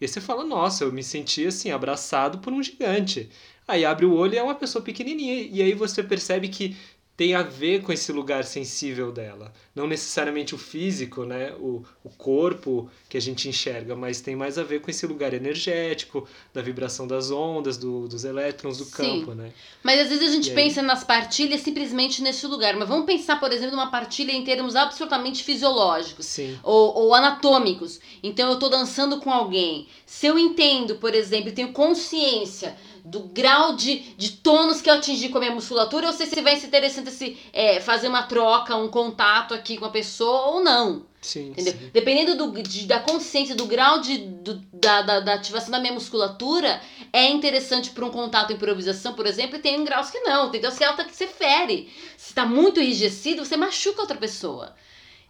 E você fala, nossa, eu me senti assim, abraçado por um gigante. Aí abre o olho e é uma pessoa pequenininha. E aí você percebe que tem a ver com esse lugar sensível dela. Não necessariamente o físico, né? o, o corpo que a gente enxerga, mas tem mais a ver com esse lugar energético, da vibração das ondas, do, dos elétrons do Sim. campo. Né? Mas às vezes a gente e pensa aí... nas partilhas simplesmente nesse lugar. Mas vamos pensar, por exemplo, numa partilha em termos absolutamente fisiológicos Sim. Ou, ou anatômicos. Então eu estou dançando com alguém. Se eu entendo, por exemplo, tenho consciência do grau de, de tônus que eu atingi com a minha musculatura, eu sei se vai ser interessante se, é, fazer uma troca, um contato aqui com a pessoa ou não. Sim, entendeu? Sim. Dependendo do, de, da consciência, do grau de, do, da, da, da, ativação da minha musculatura, é interessante para um contato improvisação, por exemplo, e tem graus que não. Tem graus que alta que você fere. Se está muito enrijecido, você machuca outra pessoa.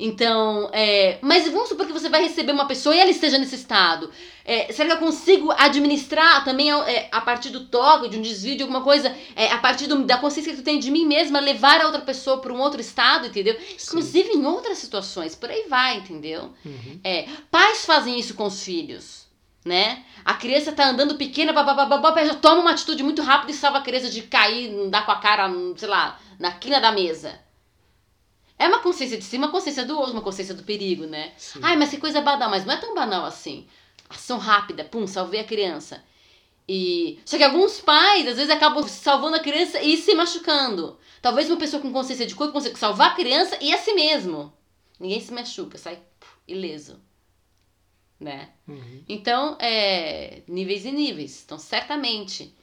Então, é, mas vamos supor que você vai receber uma pessoa e ela esteja nesse estado. É, será que eu consigo administrar também é, a partir do toque, de um desvio, de alguma coisa, é, a partir do, da consciência que tu tem de mim mesma, levar a outra pessoa para um outro estado, entendeu? Sim. Inclusive em outras situações, por aí vai, entendeu? Uhum. É, pais fazem isso com os filhos. Né? A criança tá andando pequena, babá, já toma uma atitude muito rápida e salva a criança de cair, dar com a cara, sei lá, na quina da mesa. É uma consciência de si, uma consciência do outro, uma consciência do perigo, né? Sim. Ai, mas que coisa banal, mas não é tão banal assim. Ação rápida, pum, salvei a criança. E só que alguns pais às vezes acabam salvando a criança e se machucando. Talvez uma pessoa com consciência de corpo consiga salvar a criança e a si mesmo. Ninguém se machuca, sai ileso. Né? Uhum. Então, é, níveis e níveis. Então, certamente,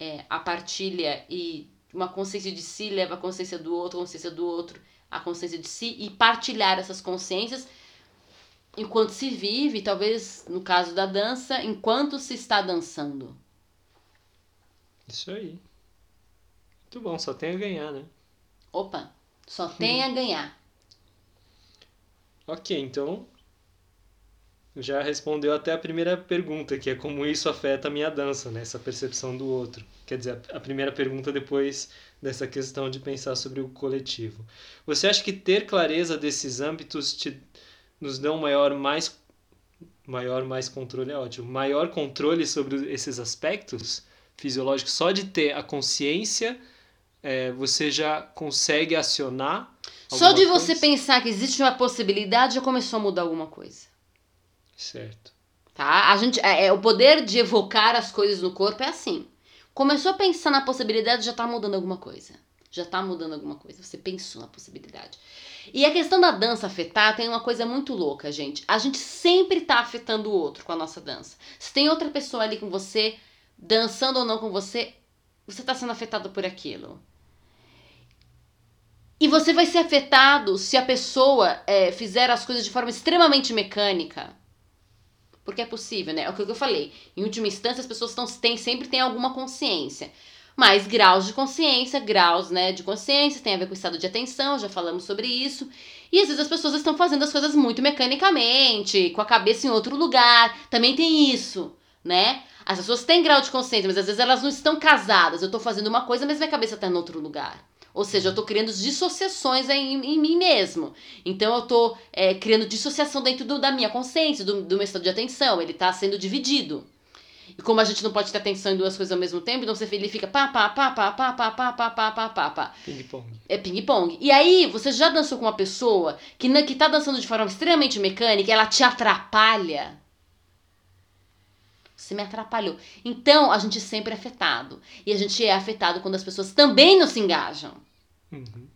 é, a partilha e uma consciência de si leva a consciência do outro, a consciência do outro a consciência de si e partilhar essas consciências enquanto se vive, talvez no caso da dança, enquanto se está dançando. Isso aí. Muito bom, só tem a ganhar, né? Opa, só tem a ganhar. Ok, então já respondeu até a primeira pergunta, que é como isso afeta a minha dança, né? Essa percepção do outro. Quer dizer, a primeira pergunta depois dessa questão de pensar sobre o coletivo. Você acha que ter clareza desses âmbitos te, nos dão maior mais maior mais controle é ótimo, maior controle sobre esses aspectos fisiológicos só de ter a consciência é, você já consegue acionar Só de alguma você coisa? pensar que existe uma possibilidade já começou a mudar alguma coisa. Certo Tá? A gente, é, é, o poder de evocar as coisas no corpo é assim. Começou a pensar na possibilidade, já tá mudando alguma coisa. Já tá mudando alguma coisa. Você pensou na possibilidade. E a questão da dança afetar tem uma coisa muito louca, gente. A gente sempre tá afetando o outro com a nossa dança. Se tem outra pessoa ali com você, dançando ou não com você, você tá sendo afetado por aquilo. E você vai ser afetado se a pessoa é, fizer as coisas de forma extremamente mecânica. Porque é possível, né? É o que eu falei. Em última instância, as pessoas tão, têm, sempre têm alguma consciência. Mas graus de consciência, graus né, de consciência, tem a ver com o estado de atenção, já falamos sobre isso. E às vezes as pessoas estão fazendo as coisas muito mecanicamente, com a cabeça em outro lugar. Também tem isso, né? As pessoas têm grau de consciência, mas às vezes elas não estão casadas. Eu tô fazendo uma coisa, mas minha cabeça tá em outro lugar. Ou seja, eu tô criando dissociações em, em mim mesmo. Então eu tô é, criando dissociação dentro do- da minha consciência, do, do meu estado de atenção. Ele tá sendo dividido. E como a gente não pode ter atenção em duas coisas ao mesmo tempo, então você ele fica pá, pá, pá, pá, pá, pá, pá, pá, pá, pá, pá, pá. ping-pong É ping-pong. E aí, você já dançou com uma pessoa que, que tá dançando de forma extremamente mecânica, ela te atrapalha? Você me atrapalhou. Então, a gente sempre é afetado. E a gente é afetado quando as pessoas também não se engajam. Uhum.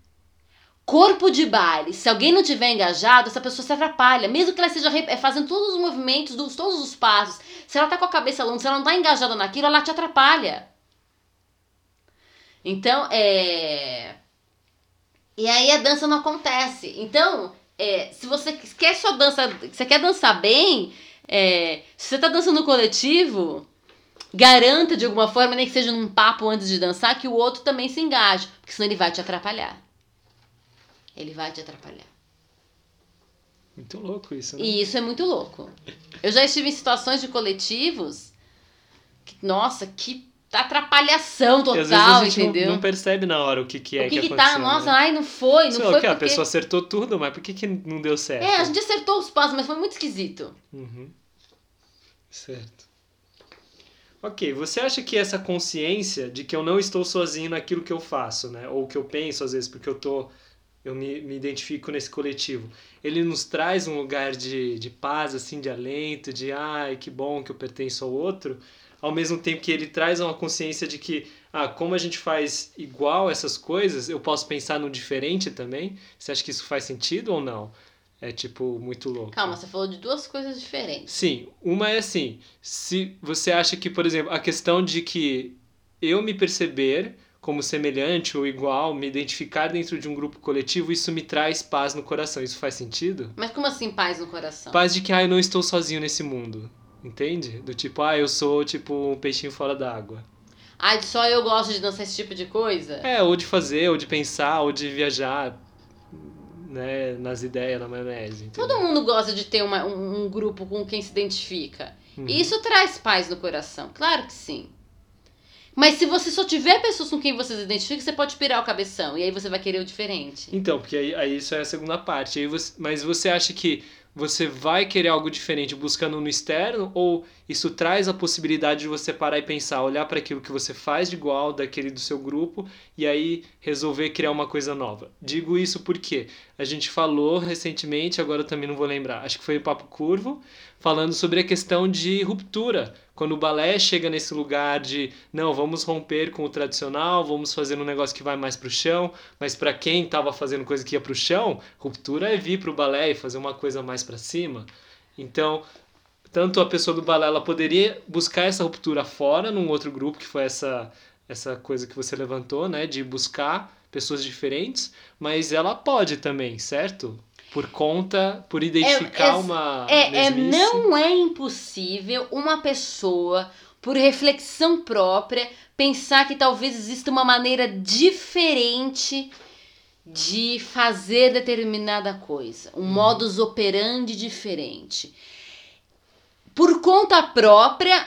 Corpo de baile, se alguém não tiver engajado, essa pessoa se atrapalha. Mesmo que ela esteja eh, fazendo todos os movimentos, dos, todos os passos. Se ela tá com a cabeça longa, se ela não tá engajada naquilo, ela te atrapalha. Então, é. E aí a dança não acontece. Então, é, se você quer só dança, você quer dançar bem, é, se você tá dançando no coletivo, garanta de alguma forma, nem que seja num papo antes de dançar, que o outro também se engaje, porque senão ele vai te atrapalhar. Ele vai te atrapalhar. muito louco isso né? E isso é muito louco. Eu já estive em situações de coletivos que, nossa, que atrapalhação E às vezes total, a gente não- entendeu? não, percebe na hora o que, que é o que, que, tá, aconteceu, nossa, né? ai, não foi, não Sei foi o que, a porque... pessoa acertou tudo, mas por que, que não deu certo? É, a gente acertou os passos, mas foi muito esquisito. Uhum. Certo. Ok, você acha que essa consciência de que eu não estou sozinho naquilo que eu faço, né? Ou que eu penso às vezes, porque eu tô eu me, me identifico nesse coletivo. Ele nos traz um lugar de, de paz, assim, de alento, de ai, que bom que eu pertenço ao outro, ao mesmo tempo que ele traz uma consciência de que, ah, como a gente faz igual essas coisas, eu posso pensar no diferente também? Você acha que isso faz sentido ou não? É, tipo, muito louco. Calma, você falou de duas coisas diferentes. Sim, uma é assim, se você acha que, por exemplo, a questão de que eu me perceber como semelhante ou igual, me identificar dentro de um grupo coletivo, isso me traz paz no coração. Isso faz sentido? Mas como assim paz no coração? Paz de que, ah, eu não estou sozinho nesse mundo. Entende? Do tipo, ah, eu sou tipo um peixinho fora d'água. Ai, só eu gosto de dançar esse tipo de coisa? É, ou de fazer, ou de pensar, ou de viajar, né, nas ideias, na maionese. entendeu? Todo mundo gosta de ter uma- um, um grupo com quem se identifica. Uhum. E isso traz paz no coração, claro que sim. Mas se você só tiver pessoas com quem você se identifica, você pode pirar o cabeção. E aí você vai querer o diferente. Então, porque aí, aí isso é a segunda parte. Aí você, mas você acha que você vai querer algo diferente buscando no externo ou isso traz a possibilidade de você parar e pensar, olhar para aquilo que você faz de igual daquele do seu grupo e aí resolver criar uma coisa nova? Digo isso porque a gente falou recentemente, agora eu também não vou lembrar, acho que foi o Papo Curvo, falando sobre a questão de ruptura. Quando o balé chega nesse lugar de, não, vamos romper com o tradicional, vamos fazer um negócio que vai mais pro chão, mas para quem estava fazendo coisa que ia pro chão, ruptura é vir pro balé e fazer uma coisa mais para cima. Então, tanto a pessoa do balé ela poderia buscar essa ruptura fora num outro grupo que foi essa essa coisa que você levantou, né, de buscar pessoas diferentes, mas ela pode também, certo? Por conta, por identificar é, uma. É, é, não é impossível uma pessoa, por reflexão própria, pensar que talvez exista uma maneira diferente de fazer determinada coisa, um modus operandi diferente. Por conta própria,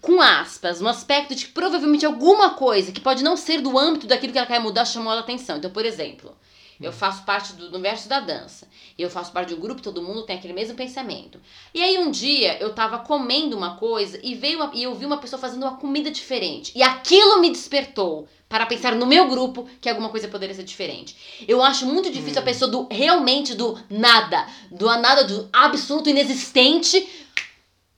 com aspas, no aspecto de que provavelmente alguma coisa que pode não ser do âmbito daquilo que ela quer mudar chamou a atenção. Então, por exemplo, eu faço parte do universo da dança. Eu faço parte de um grupo, todo mundo tem aquele mesmo pensamento. E aí um dia eu tava comendo uma coisa e veio uma, e eu vi uma pessoa fazendo uma comida diferente. E aquilo me despertou para pensar no meu grupo que alguma coisa poderia ser diferente. Eu acho muito difícil a pessoa do realmente do nada, do nada do absoluto inexistente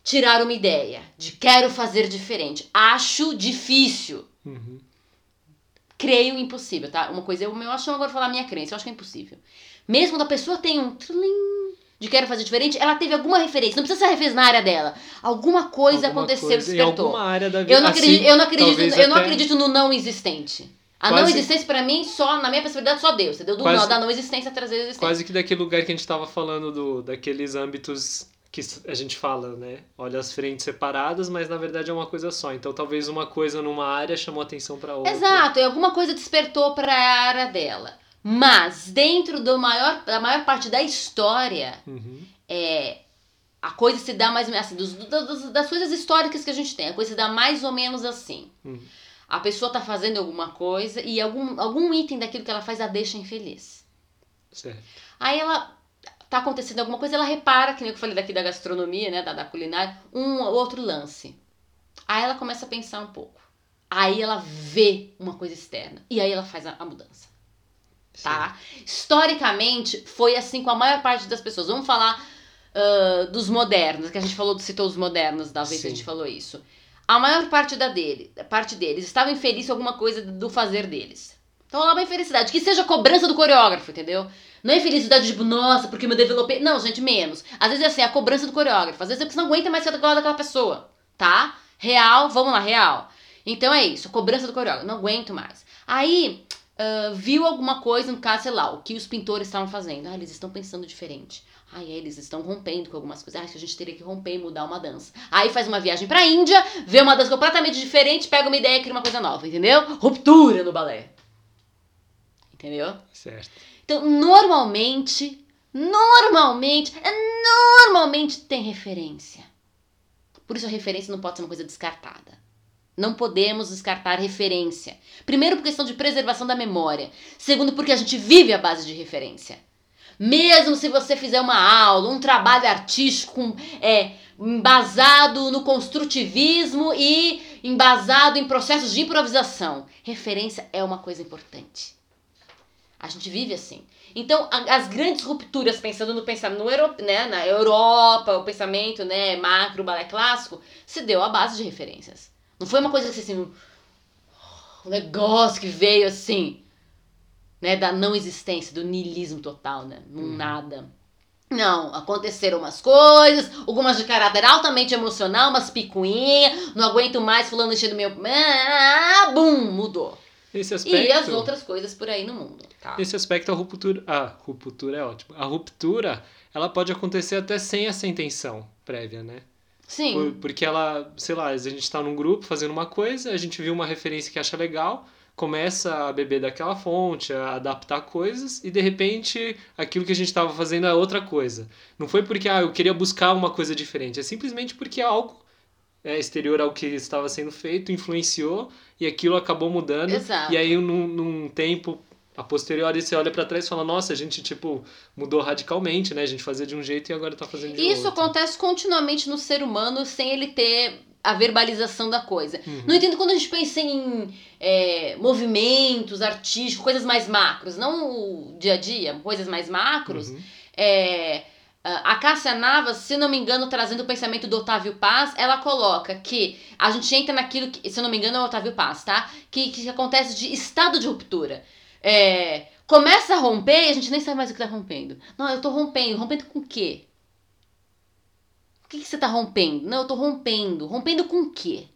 tirar uma ideia de quero fazer diferente. Acho difícil. Uhum. Creio impossível, tá? Uma coisa, eu, eu acho agora falar minha crença, eu acho que é impossível. Mesmo quando a pessoa tem um tlim de quero fazer diferente, ela teve alguma referência. Não precisa ser referência na área dela. Alguma coisa Alguma aconteceu, coisa, em despertou. alguma área da vida. Eu não Assim, acredito, eu não acredito, eu não até- acredito no não existente. A Quase- não existência pra mim, só na minha possibilidade, só Deus, entendeu? Do Quase- não, da não existência trazer a existência. Quase que daquele lugar que a gente tava falando do, daqueles âmbitos que a gente fala, né? Olha as frentes separadas, mas na verdade é uma coisa só. Então talvez uma coisa numa área chamou atenção para outra. Exato, e alguma coisa despertou para a área dela. Mas dentro do maior, da maior parte da história, Uhum. é, a coisa se dá mais ou menos assim, dos, dos- das coisas históricas que a gente tem, a coisa se dá mais ou menos assim. Uhum. A pessoa tá fazendo alguma coisa e algum, algum item daquilo que ela faz a deixa infeliz. Certo. Aí ela tá acontecendo alguma coisa, ela repara, que nem eu falei daqui da gastronomia, né, da, da culinária, um ou outro lance. Aí ela começa a pensar um pouco. Aí ela vê uma coisa externa. E aí ela faz a, a mudança. Tá? Historicamente, foi assim com a maior parte das pessoas. Vamos falar ah, dos modernos, que a gente falou, citou os modernos da vez que a Sim. gente falou isso. A maior parte da dele, parte deles estava infeliz com alguma coisa do fazer deles. Então lá uma infelicidade. Que seja cobrança do coreógrafo, entendeu? Não é felicidade tipo, nossa, porque me developei. Não, gente, menos. Às vezes é assim, a cobrança do coreógrafo. Às vezes é você não aguenta mais ser daquela pessoa, tá? Real, vamos lá, real. Então é isso, cobrança do coreógrafo. Não aguento mais. Aí, ah, viu alguma coisa, no caso, sei lá, o que os pintores estavam fazendo. Ah, eles estão pensando diferente. Ai, eles estão rompendo com algumas coisas. Acho que a gente teria que romper e mudar uma dança. Aí faz uma viagem pra Índia, vê uma dança completamente diferente, pega uma ideia e cria uma coisa nova, entendeu? Ruptura no balé. Entendeu? Certo. Então, normalmente, normalmente, é normalmente tem referência. Por isso a referência não pode ser uma coisa descartada. Não podemos descartar referência. Primeiro, por questão de preservação da memória. Segundo, porque a gente vive à base de referência. Mesmo se você fizer uma aula, um trabalho artístico é, embasado no construtivismo e embasado em processos de improvisação, referência é uma coisa importante. A gente vive assim. Então, a- as grandes rupturas, pensando no pensamento no Euro, né, na Europa, o pensamento né, macro, balé clássico, se deu à base de referências. Não foi uma coisa assim, um, um negócio que veio assim, né, da não existência, do niilismo total, né, num nada. Não, aconteceram umas coisas, algumas de caráter altamente emocional, umas picuinhas, não aguento mais fulano enchendo meu... Ah, bum, mudou. Esse aspecto. E as outras coisas por aí no mundo, tá? Esse aspecto, a ruptura. A ruptura é ótimo. A ruptura, ela pode acontecer até sem essa intenção prévia, né? Sim. Por- porque ela, sei lá, a gente tá num grupo fazendo uma coisa, a gente viu uma referência que acha legal, começa a beber daquela fonte, a adaptar coisas, e de repente aquilo que a gente estava fazendo é outra coisa. Não foi porque ah, eu queria buscar uma coisa diferente, é simplesmente porque algo é, exterior ao que estava sendo feito influenciou e aquilo acabou mudando. Exato. E aí, num, num tempo a posteriori, você olha pra trás e fala: Nossa, a gente, tipo, mudou radicalmente, né? A gente fazia de um jeito e agora tá fazendo de Isso outro. acontece continuamente no ser humano sem ele ter a verbalização da coisa. Uhum. No entanto, quando a gente pensa em é, movimentos artísticos, coisas mais macros, não o dia a dia, coisas mais macros, Uhum. é, a Cássia Navas, se não me engano, trazendo o pensamento do Otávio Paz, ela coloca que a gente entra naquilo que, se não me engano, é o Otávio Paz, tá? Que, que acontece de estado de ruptura. É, começa a romper e a gente nem sabe mais o que tá rompendo. Não, eu tô rompendo. Rompendo com o quê? O que, que você tá rompendo? Não, eu tô rompendo. Rompendo com o quê?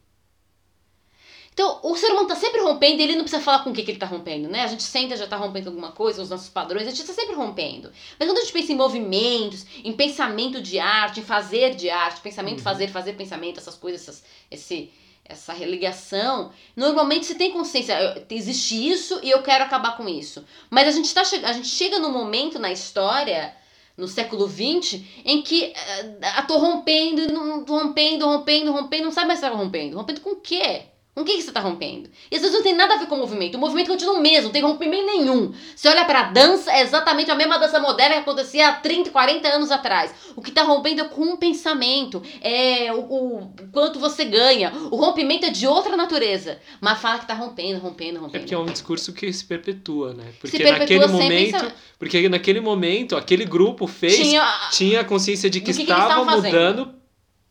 Então, o ser humano tá sempre rompendo e ele não precisa falar com o que, que ele tá rompendo, né? A gente senta já tá rompendo alguma coisa, os nossos padrões, a gente tá sempre rompendo. Mas quando a gente pensa em movimentos, em pensamento de arte, em fazer de arte, pensamento, uhum. fazer, fazer pensamento, essas coisas, essas, esse, essa religação, normalmente você tem consciência, existe isso e eu quero acabar com isso. Mas a gente, tá, a gente chega num momento na história no século XX, em que uh, tô rompendo, rompendo, rompendo, rompendo, não sabe mais se tá rompendo. Rompendo com o quê? Com o que, que você está rompendo? E às vezes não tem nada a ver com o movimento. O movimento continua o mesmo, não tem rompimento nenhum. Você olha para a dança, é exatamente a mesma dança moderna que acontecia há 30, 40 anos atrás. O que está rompendo é com um pensamento, é o, o, quanto você ganha. O rompimento é de outra natureza. Mas fala que está rompendo, rompendo, rompendo. É porque é um discurso que se perpetua, né? Porque se naquele momento. Pensa... Porque naquele momento, aquele grupo fez. Tinha, tinha consciência de que, que estava que mudando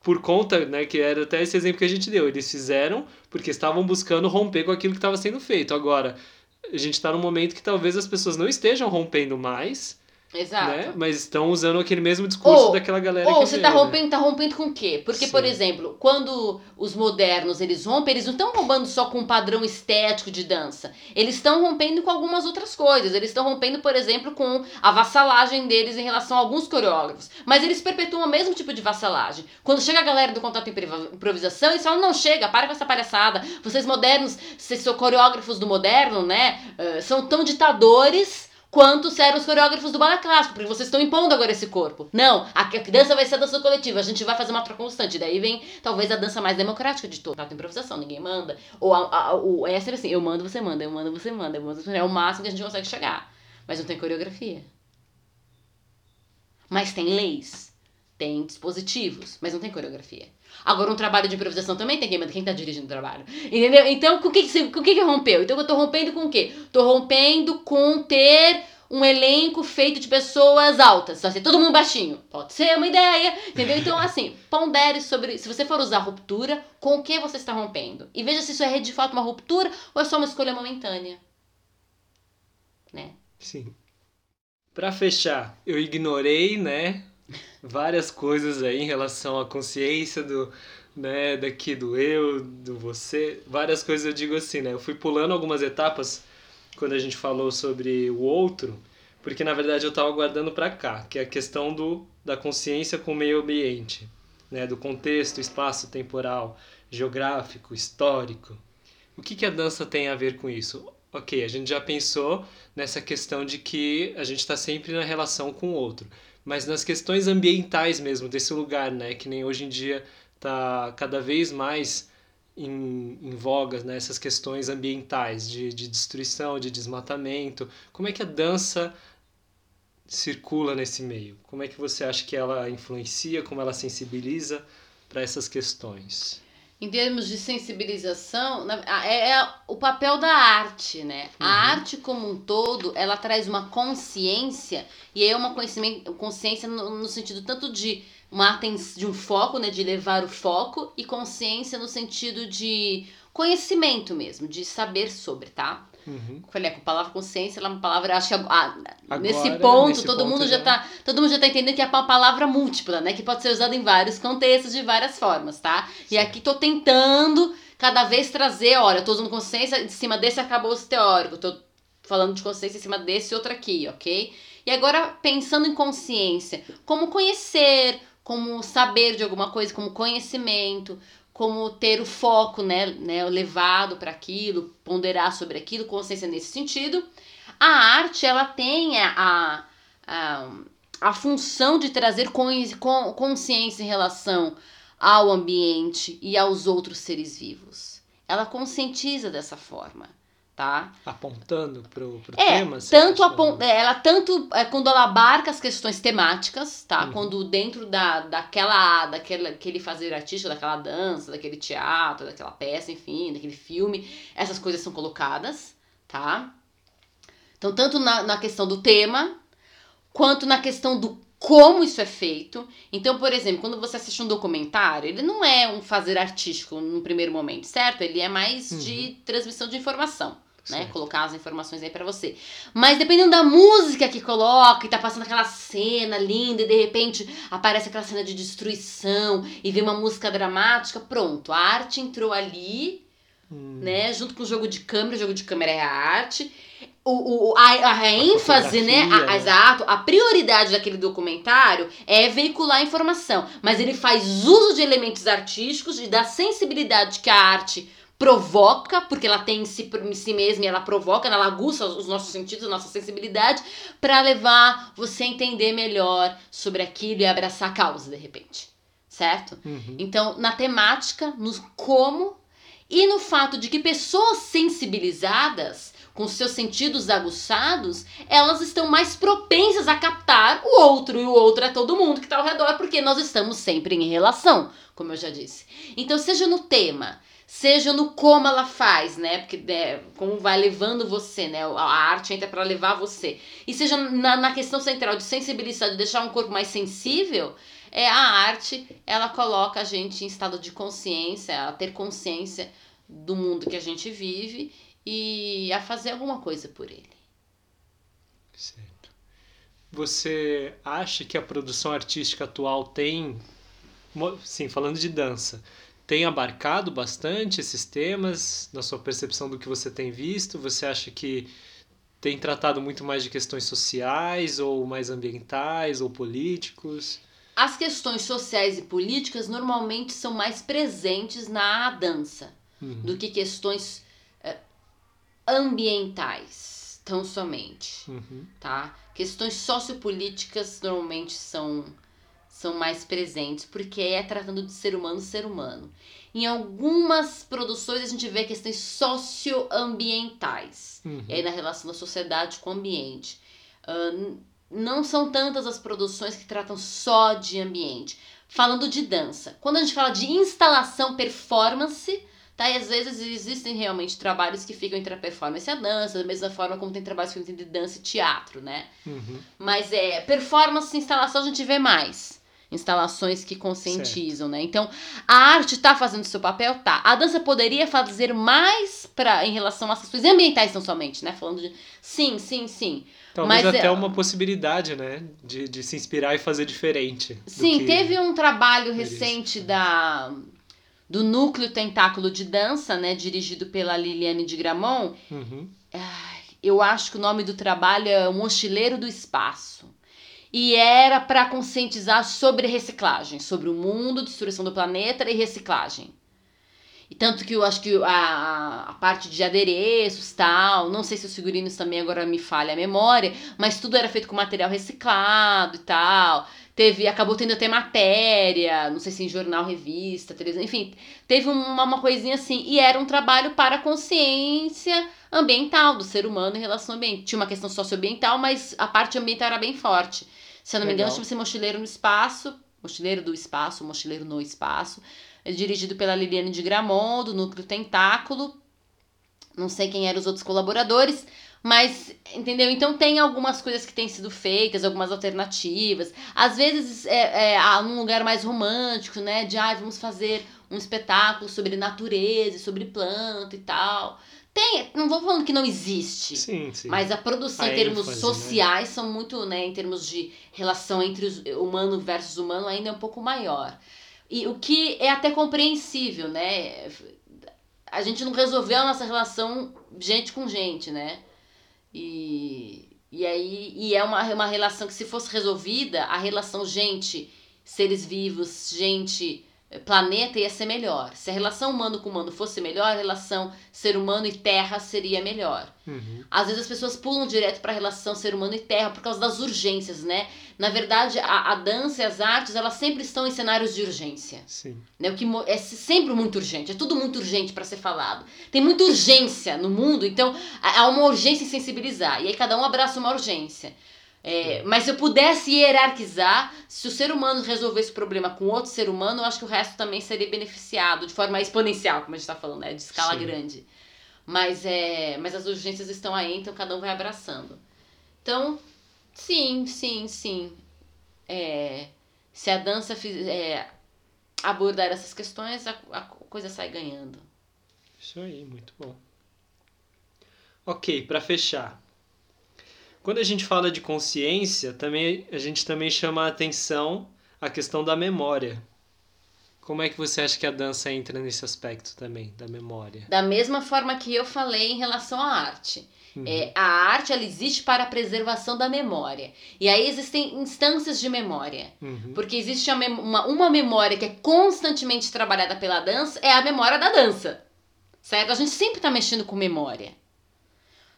por conta, né, que era até esse exemplo que a gente deu, eles fizeram porque estavam buscando romper com aquilo que estava sendo feito. Agora, a gente está num momento que talvez as pessoas não estejam rompendo mais, Exato. Né? Mas estão usando aquele mesmo discurso ou, daquela galera ou que Ou você está rompendo, tá rompendo com o quê? Porque, Sim. por exemplo, quando os modernos eles rompem, eles não estão roubando só com um padrão estético de dança. Eles estão rompendo com algumas outras coisas. Eles estão rompendo, por exemplo, com a vassalagem deles em relação a alguns coreógrafos. Mas eles perpetuam o mesmo tipo de vassalagem. Quando chega a galera do contato improvisação, eles falam: não, chega, para com essa palhaçada. Vocês modernos, vocês são coreógrafos do moderno, né? Uh, são tão ditadores quanto eram os coreógrafos do balé clássico, porque vocês estão impondo agora esse corpo. Não, a, dança vai ser a dança coletiva, a gente vai fazer uma troca constante. Daí vem talvez a dança mais democrática de todas. A improvisação, ninguém manda. Ou a, a, o, é assim, eu mando, você manda, eu mando, você manda, eu mando, você manda. É o máximo que a gente consegue chegar. Mas não tem coreografia. Mas tem leis, tem dispositivos, mas não tem coreografia. Agora, um trabalho de improvisação também tem quem quem tá dirigindo o trabalho. Entendeu? Então, com o que, com o que, que rompeu? Então, eu tô rompendo com o quê? Tô rompendo com ter um elenco feito de pessoas altas. Assim, todo mundo baixinho. Pode ser uma ideia, entendeu? Então, assim, pondere sobre. Se você for usar ruptura, com o que você está rompendo? E veja se isso é de fato uma ruptura ou é só uma escolha momentânea. Né? Sim. Para fechar, eu ignorei, né, várias coisas aí em relação à consciência do, né, daqui do eu, do você, várias coisas eu digo assim, né? Eu fui pulando algumas etapas quando a gente falou sobre o outro, porque na verdade eu estava guardando para cá, que é a questão do da consciência com o meio ambiente, né, do contexto, espaço temporal, geográfico, histórico. O que que a dança tem a ver com isso? Ok, a gente já pensou nessa questão de que a gente está sempre na relação com o outro mas nas questões ambientais mesmo desse lugar, né? Que nem hoje em dia está cada vez mais em, em voga né? essas questões ambientais de, de destruição, de desmatamento. Como é que a dança circula nesse meio? Como é que você acha que ela influencia, como ela sensibiliza para essas questões? Em termos de sensibilização, é, é o papel da arte, né? Uhum. A arte como um todo, ela traz uma consciência, e é uma consciência no, no sentido tanto de uma de um foco, né, de levar o foco, e consciência no sentido de conhecimento mesmo, de saber sobre, tá? Uhum. Falei, com a palavra consciência, ela é uma palavra, acho que ah, Agora, nesse ponto, nesse todo ponto mundo já, já tá, todo mundo já tá entendendo que é uma palavra múltipla, né, que pode ser usada em vários contextos, de várias formas, tá? Sim. E aqui tô tentando cada vez trazer, olha, eu tô usando consciência, em cima desse acabou o teórico, tô falando de consciência em cima desse outro aqui, ok? E agora, pensando em consciência, como conhecer, como saber de alguma coisa, como conhecimento, como ter o foco, né, né levado para aquilo, ponderar sobre aquilo, consciência nesse sentido. A arte, ela tem a, a, a função de trazer consciência em relação ao ambiente e aos outros seres vivos. Ela conscientiza dessa forma tá? Apontando pro, pro é, tema? Tanto. É, ela tanto é, quando ela abarca as questões temáticas, tá? Uhum. Quando dentro da, daquela, daquela, daquele fazer artístico, daquela dança, daquele teatro, daquela peça, enfim, daquele filme, essas coisas são colocadas, tá? Então, tanto na, na questão do tema, quanto na questão do como isso é feito. Então, por exemplo, quando você assiste um documentário, ele não é um fazer artístico no primeiro momento, certo? Ele é mais uhum. de transmissão de informação né? Colocar as informações aí para você. Mas dependendo da música que coloca e tá passando aquela cena linda e de repente aparece aquela cena de destruição e vem uma música dramática, pronto, a arte entrou ali hum. né? Junto com o jogo de câmera, o jogo de câmera é a arte. O, o, a, a, a ênfase, né? A, né? Exato, a prioridade daquele documentário é veicular informação. Mas ele faz uso de elementos artísticos e da sensibilidade que a arte provoca, porque ela tem em si, em si mesma e ela provoca, ela aguça os nossos sentidos, a nossa sensibilidade, para levar você a entender melhor sobre aquilo e abraçar a causa, de repente. Certo? Uhum. Então, na temática, no como e no fato de que pessoas sensibilizadas, com seus sentidos aguçados, elas estão mais propensas a captar o outro, e o outro é todo mundo que está ao redor, porque nós estamos sempre em relação, como eu já disse. Então, seja no tema, seja no como ela faz, né? Porque né, como vai levando você, né? A arte entra para levar você. E seja na, na questão central de sensibilizar, de deixar um corpo mais sensível, é a arte, ela coloca a gente em estado de consciência, a ter consciência do mundo que a gente vive e a fazer alguma coisa por ele. Certo. Você acha que a produção artística atual tem, sim, falando de dança, tem abarcado bastante esses temas na sua percepção do que você tem visto? Você acha que tem tratado muito mais de questões sociais ou mais ambientais ou políticos? As questões sociais e políticas normalmente são mais presentes na dança uhum. do que questões uh, ambientais, tão somente, uhum. tá? Questões sociopolíticas normalmente são são mais presentes, porque é tratando de ser humano, ser humano. Em algumas produções a gente vê questões socioambientais, uhum. e aí na relação da sociedade com o ambiente. Uh, não são tantas as produções que tratam só de ambiente. Falando de dança, quando a gente fala de instalação performance, tá? E às vezes existem realmente trabalhos que ficam entre a performance e a dança, da mesma forma como tem trabalhos que ficam entre dança e teatro, né? Uhum. Mas é performance e instalação a gente vê mais instalações que conscientizam, certo. né? Então, a arte está fazendo seu papel, tá. A dança poderia fazer mais para em relação às questões ambientais, não somente, né? Falando de sim, sim, sim. Talvez Mas, até é... uma possibilidade, né? De, de se inspirar e fazer diferente. Sim, teve um trabalho recente da do Núcleo Tentáculo de Dança, né? Dirigido pela Liliane de Gramont. Uhum. Eu acho que o nome do trabalho é O Mochileiro do Espaço e era para conscientizar sobre reciclagem, sobre o mundo, destruição do planeta e reciclagem. E tanto que eu acho que a, a parte de adereços tal, não sei se os figurinos também agora me falha a memória, mas tudo era feito com material reciclado e tal. Teve, acabou tendo até matéria, não sei se em jornal, revista, televisão, enfim, teve uma, uma coisinha assim. E era um trabalho para a consciência ambiental do ser humano em relação ao ambiente. Tinha uma questão socioambiental, mas a parte ambiental era bem forte. Se eu não Legal. me engano, chama-se Mochileiro no Espaço, Mochileiro do Espaço, Mochileiro no Espaço. É dirigido pela Liliane de Gramont, do Núcleo Tentáculo. Não sei quem eram os outros colaboradores, mas, entendeu? Então tem algumas coisas que têm sido feitas, algumas alternativas. Às vezes é, é num lugar mais romântico, né? De ah, vamos fazer um espetáculo sobre natureza, sobre planta e tal. Tem, não vou falando que não existe. Sim, sim. Mas a produção a em termos ênfase, né? sociais né? são muito, né, em termos de relação entre os humano versus humano ainda é um pouco maior. E o que é até compreensível, né? A gente não resolveu a nossa relação gente com gente, né? E, e aí e é uma, uma relação que se fosse resolvida, a relação gente, seres vivos, gente planeta ia ser melhor. Se a relação humano com humano fosse melhor, a relação ser humano e terra seria melhor. Uhum. Às vezes as pessoas pulam direto para a relação ser humano e terra por causa das urgências, né? Na verdade, a, a dança e as artes, elas sempre estão em cenários de urgência. Sim. Né? O que é sempre muito urgente, é tudo muito urgente para ser falado. Tem muita urgência no mundo, então há uma urgência em sensibilizar. E aí cada um abraça uma urgência. É, mas se eu pudesse hierarquizar, se o ser humano resolvesse o problema com outro ser humano, eu acho que o resto também seria beneficiado de forma exponencial, como a gente está falando, né? de escala Sim. grande. Mas, é, mas as urgências estão aí, então cada um vai abraçando. Então, sim, sim, sim. É, se a dança fiz, é, abordar essas questões, a, a coisa sai ganhando. Isso aí, muito bom. Ok, para fechar, quando a gente fala de consciência, também a gente também chama a atenção a questão da memória. Como é que você acha que a dança entra nesse aspecto também, da memória? Da mesma forma que eu falei em relação à arte. Uhum. É, a arte ela existe para a preservação da memória. E aí existem instâncias de memória. Uhum. Porque existe uma, uma memória que é constantemente trabalhada pela dança, é a memória da dança. Certo? A gente sempre está mexendo com memória.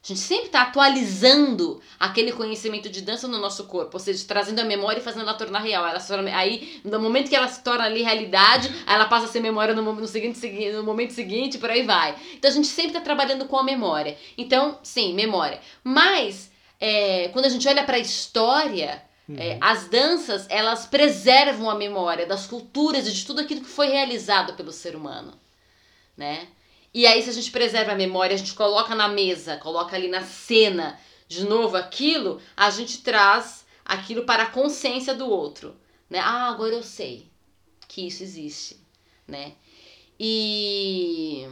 A gente sempre está atualizando aquele conhecimento de dança no nosso corpo, ou seja, trazendo a memória e fazendo ela tornar real. Ela torna, aí, no momento que ela se torna ali realidade, aí ela passa a ser memória no, no, seguinte, segui- no momento seguinte, por aí vai. Então a gente sempre está trabalhando com a memória. Então, sim, memória. Mas, é, quando a gente olha para a história, Uhum. é, as danças, elas preservam a memória das culturas e de tudo aquilo que foi realizado pelo ser humano, né? E aí, se a gente preserva a memória, a gente coloca na mesa, coloca ali na cena de novo aquilo, a gente traz aquilo para a consciência do outro, né? Ah, agora eu sei que isso existe, né? E,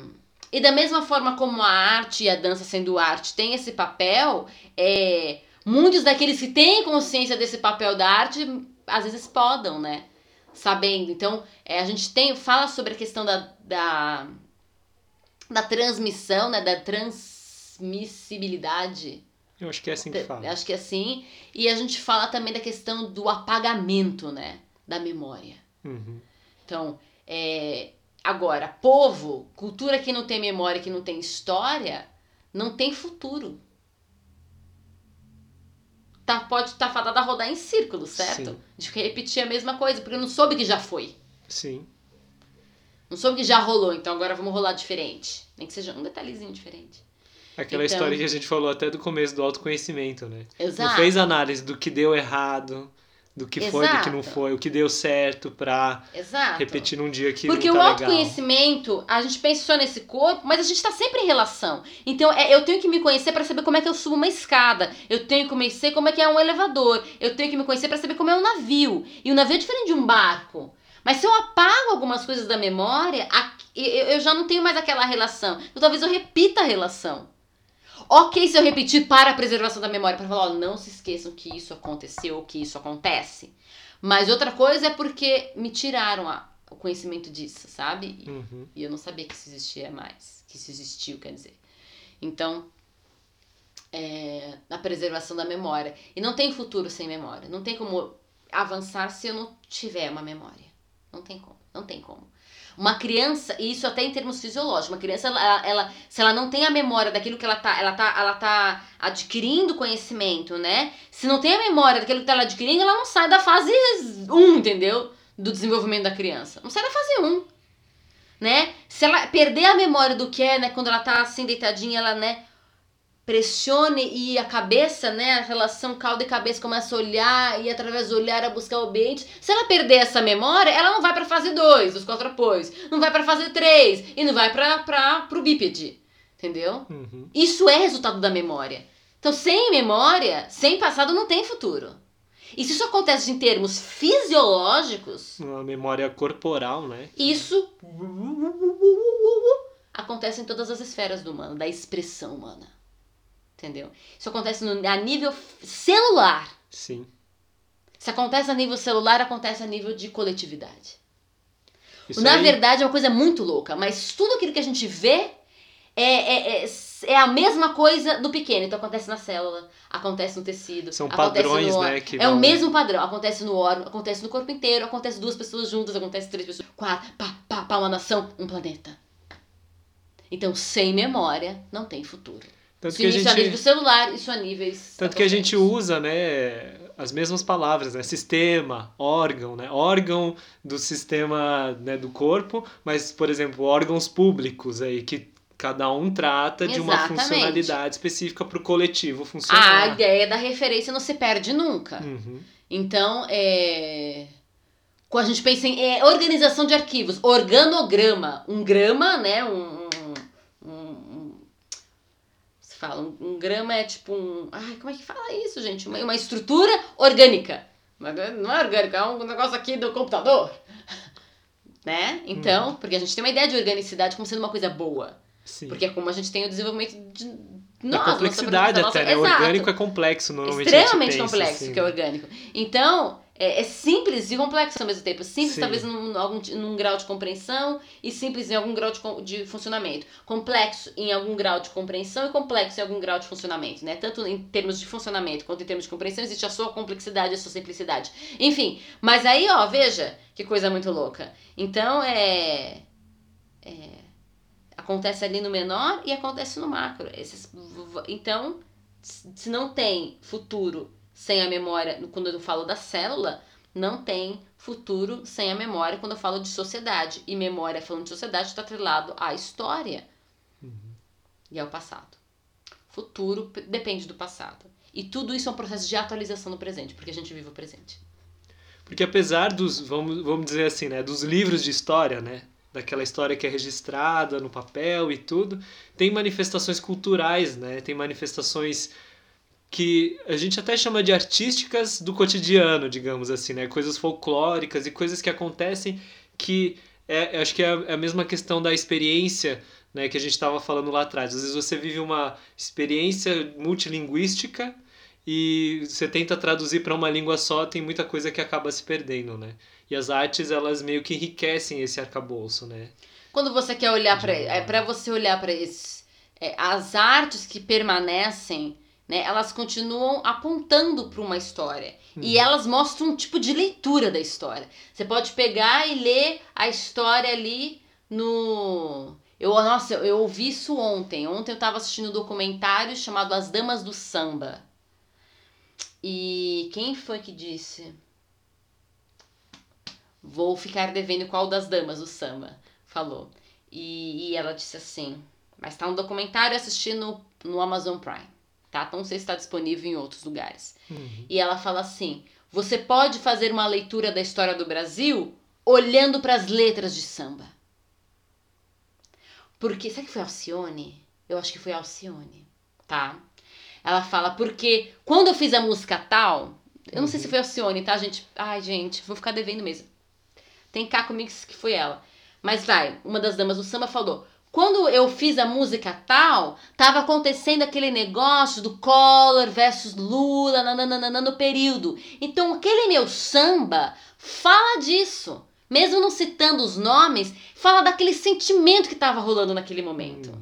e da mesma forma como a arte e a dança sendo arte tem esse papel, é, muitos daqueles que têm consciência desse papel da arte, às vezes podam, né? Sabendo. Então, é, a gente tem, fala sobre a questão da, da, da transmissão, né? Da transmissibilidade. Eu acho que é assim que fala. Acho que é assim. E a gente fala também da questão do apagamento, né? Da memória. Uhum. Então, é, agora, povo, cultura que não tem memória, que não tem história, não tem futuro. Tá, pode estar tá fadada a rodar em círculo, certo? Sim. De repetir a mesma coisa, porque não soube que já foi. Sim. Não soube que já rolou, então agora vamos rolar diferente. Nem que seja um detalhezinho diferente. Aquela Então- história que a gente falou até do começo do autoconhecimento, né? Exato. Não fez análise do que deu errado, do que foi, do que não Exato. foi, o que deu certo pra Exato. repetir num dia que Porque não o tá legal. autoconhecimento, a gente pensa só nesse corpo, mas a gente tá sempre em relação. Então, é, eu tenho que me conhecer para saber como é que eu subo uma escada. Eu tenho que conhecer como é que é um elevador. Eu tenho que me conhecer para saber como é um navio. E o navio é diferente de um barco. Mas se eu apago algumas coisas da memória, eu já não tenho mais aquela relação. Então, talvez eu repita a relação. Ok se eu repetir para a preservação da memória, para falar, ó, não se esqueçam que isso aconteceu, que isso acontece. Mas outra coisa é porque me tiraram a- o conhecimento disso, sabe? E- Uhum. E eu não sabia que isso existia mais. Que isso existiu, quer dizer. Então, é, a preservação da memória. E não tem futuro sem memória. Não tem como avançar se eu não tiver uma memória. Não tem como. Não tem como. Uma criança, e isso até em termos fisiológicos, uma criança, ela, ela- se ela não tem a memória daquilo que ela tá, ela tá, ela tá adquirindo conhecimento, né? Se não tem a memória daquilo que ela tá adquirindo, ela não sai da fase 1, entendeu? Do desenvolvimento da criança. Não sai da fase 1 né? Se ela perder a memória do que é, né, quando ela tá assim deitadinha, ela, né, pressione e a cabeça, né, a relação caldo e cabeça começa a olhar e através do olhar a buscar o ambiente. Se ela perder essa memória, ela não vai pra fase 2 dos quatro apoios, não vai pra fase 3 e não vai pra, pro bípede, entendeu? Uhum. Isso é resultado da memória. Então, sem memória, sem passado, não tem futuro. E se isso acontece em termos fisiológicos, Uma memória corporal, né? isso acontece em todas as esferas do humano, da expressão humana. Entendeu? Isso acontece no, a nível celular. Sim. Se acontece a nível celular, acontece a nível de coletividade. Isso Na aí- verdade, é uma coisa muito louca, mas tudo aquilo que a gente vê é, é, é, é a mesma coisa do pequeno. Então acontece na célula, acontece no tecido. São acontece padrões, no né, que É o vão- mesmo padrão. Acontece no órgão, acontece no corpo inteiro, acontece duas pessoas juntas, acontece três pessoas, quatro, pá, pá, pá, uma nação, um planeta. Então, sem memória, não tem futuro. Tanto Sim, que a isso a nível gente, celular, isso a níveis. tanto que a gente usa, né, as mesmas palavras, né? Sistema, órgão, né? Órgão do sistema né, do corpo, mas, por exemplo, órgãos públicos aí, que cada um trata de uma Exatamente. funcionalidade específica para o coletivo A funcionar. ideia da referência não se perde nunca. Uhum. Então, é. Quando a gente pensa em é, organização de arquivos, organograma, um grama, né? Um, um- um- se fala, um, um grama é tipo um. Ai, como é que fala isso, gente? Uma, uma estrutura orgânica. Mas não é orgânica, é um negócio aqui do computador. Né? Então, porque a gente tem uma ideia de organicidade como sendo uma coisa boa. Sim. Porque é como a gente tem o desenvolvimento de. Da Nossa, complexidade nossa, até, né? Exato Orgânico é complexo, normalmente. a extremamente pensa, complexo assim. que é orgânico. Então, é, é simples e complexo ao mesmo tempo. Simples, Sim. talvez, num, algum, num grau de compreensão e simples em algum grau de, de funcionamento. Complexo em algum grau de compreensão e complexo em algum grau de funcionamento, né? Tanto em termos de funcionamento quanto em termos de compreensão, existe a sua complexidade e a sua simplicidade. Enfim, mas aí, ó, veja que coisa muito louca. Então, é. é, acontece ali no menor e acontece no macro. Esses, então, se não tem futuro sem a memória, quando eu falo da célula, não tem futuro sem a memória quando eu falo de sociedade. E memória, falando de sociedade, está atrelado à história e ao passado. Futuro depende do passado. E tudo isso é um processo de atualização no presente, porque a gente vive o presente. Porque apesar dos, vamos, vamos dizer assim, né, dos livros de história, né, daquela história que é registrada no papel e tudo, tem manifestações culturais, né, tem manifestações que a gente até chama de artísticas do cotidiano, digamos assim, né, coisas folclóricas e coisas que acontecem que é, acho que é a, é a mesma questão da experiência, né, que a gente estava falando lá atrás. Às vezes você vive uma experiência multilinguística e você tenta traduzir para uma língua só, tem muita coisa que acaba se perdendo, né? E as artes, elas meio que enriquecem esse arcabouço, né? Quando você quer olhar para é para você olhar para esses é, as artes que permanecem, né? Elas continuam apontando para uma história e elas mostram um tipo de leitura da história. Você pode pegar e ler a história ali no eu, nossa, eu, eu ouvi isso ontem. Ontem eu tava assistindo um documentário chamado As Damas do Samba. E quem foi que disse? Vou ficar devendo qual das damas do samba falou. E, e ela disse assim: Mas tá um documentário assistindo no Amazon Prime, tá? Então não sei se está disponível em outros lugares. Uhum. E ela fala assim: Você pode fazer uma leitura da história do Brasil olhando para as letras de samba. Porque, será que foi Alcione? Eu acho que foi Alcione, tá? Ela fala, porque quando eu fiz a música tal, eu não sei se foi Alcione, tá, gente? Ai, gente, vou ficar devendo mesmo. Tem cá comigo que foi ela. Mas vai, uma das damas do samba falou: quando eu fiz a música tal, tava acontecendo aquele negócio do Collor versus Lula nananana, no período. Então aquele meu samba fala disso. Mesmo não citando os nomes, fala daquele sentimento que estava rolando naquele momento.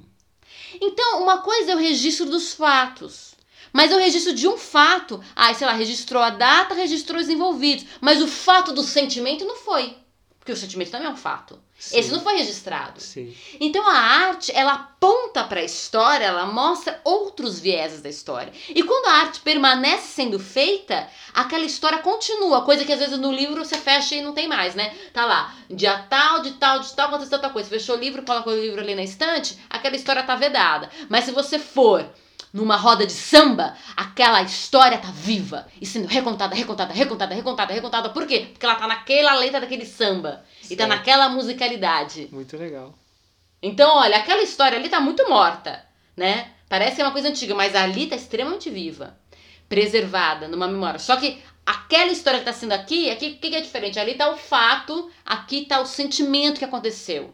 Então, uma coisa é o registro dos fatos. Mas é o registro de um fato. Ah, sei lá, registrou a data, registrou os envolvidos. Mas o fato do sentimento não foi. Porque o sentimento também é um fato. Sim. Esse não foi registrado. Sim. Então a arte, ela aponta para a história, ela mostra outros vieses da história. E quando a arte permanece sendo feita, aquela história continua, coisa que às vezes no livro você fecha e não tem mais, né? Tá lá, dia tal, de tal, de tal, aconteceu outra coisa. Fechou o livro, coloca o livro ali na estante, aquela história tá vedada. Mas se você for numa roda de samba, aquela história tá viva e sendo recontada, recontada, recontada, recontada, recontada. Por quê? Porque ela tá naquela letra daquele samba e tá Certo. naquela musicalidade. Muito legal. Então, olha, aquela história ali tá muito morta, né? Parece que é uma coisa antiga, mas ali tá extremamente viva, preservada numa memória. Só que aquela história que tá sendo aqui, aqui o que, que é diferente? Ali tá o fato, aqui tá o sentimento que aconteceu.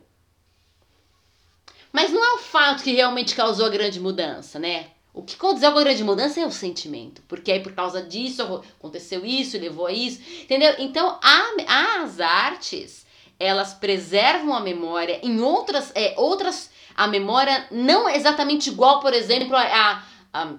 Mas não é o fato que realmente causou a grande mudança, né? O que causou a grande mudança é o sentimento. Porque aí por causa disso aconteceu isso, levou a isso. Entendeu? Então a- as artes, elas preservam a memória em outras. É, outras a memória não é exatamente igual, por exemplo, a, a-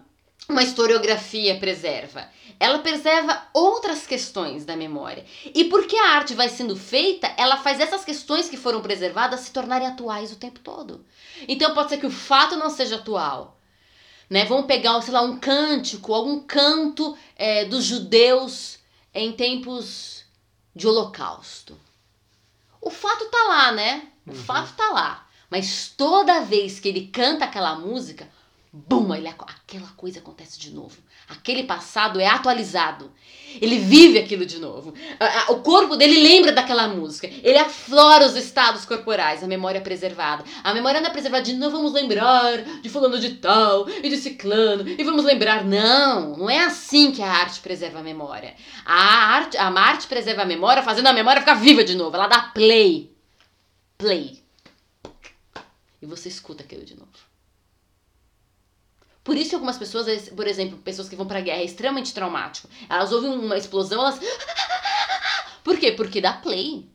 uma historiografia preserva. Ela preserva outras questões da memória. E porque a arte vai sendo feita, ela faz essas questões que foram preservadas se tornarem atuais o tempo todo. Então pode ser que o fato não seja atual. Né? Vamos pegar, sei lá, um cântico, algum canto é, dos judeus em tempos de holocausto. O fato tá lá, né? O Uhum. fato tá lá. Mas toda vez que ele canta aquela música, bum, ele, aquela coisa acontece de novo. Aquele passado é atualizado. Ele vive aquilo de novo. O corpo dele lembra daquela música. Ele aflora os estados corporais, a memória preservada. A memória não é preservada de não vamos lembrar de fulano de tal e de ciclano e vamos lembrar. Não, não é assim que a arte preserva a memória. A arte, a arte preserva a memória fazendo a memória ficar viva de novo. Ela dá play. Play. E você escuta aquilo de novo. Por isso que algumas pessoas, por exemplo, pessoas que vão pra guerra, é extremamente traumático. Elas ouvem uma explosão, elas. Por quê? Porque dá play.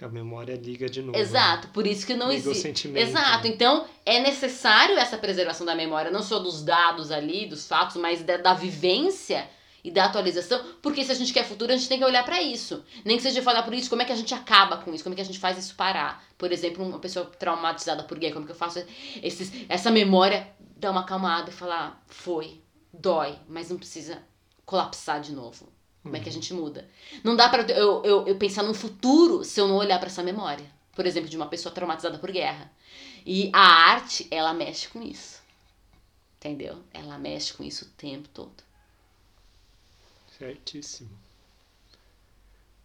A memória liga de novo. Exato, por isso que não Liga o existe. sentimento, Exato, né? então é necessário essa preservação da memória, não só dos dados ali, dos fatos, mas da, da vivência e da atualização, porque se a gente quer futuro, a gente tem que olhar pra isso. Nem que seja falar por isso, como é que a gente acaba com isso, como é que a gente faz isso parar. Por exemplo, uma pessoa traumatizada por gay, como que eu faço esses, essa memória dar uma acalmada e falar, foi, dói, mas não precisa colapsar de novo. Como é que a gente muda? Não dá pra eu, eu, eu pensar no futuro se eu não olhar pra essa memória. Por exemplo, de uma pessoa traumatizada por guerra. E a arte, ela mexe com isso. Entendeu? Ela mexe com isso o tempo todo. Certíssimo.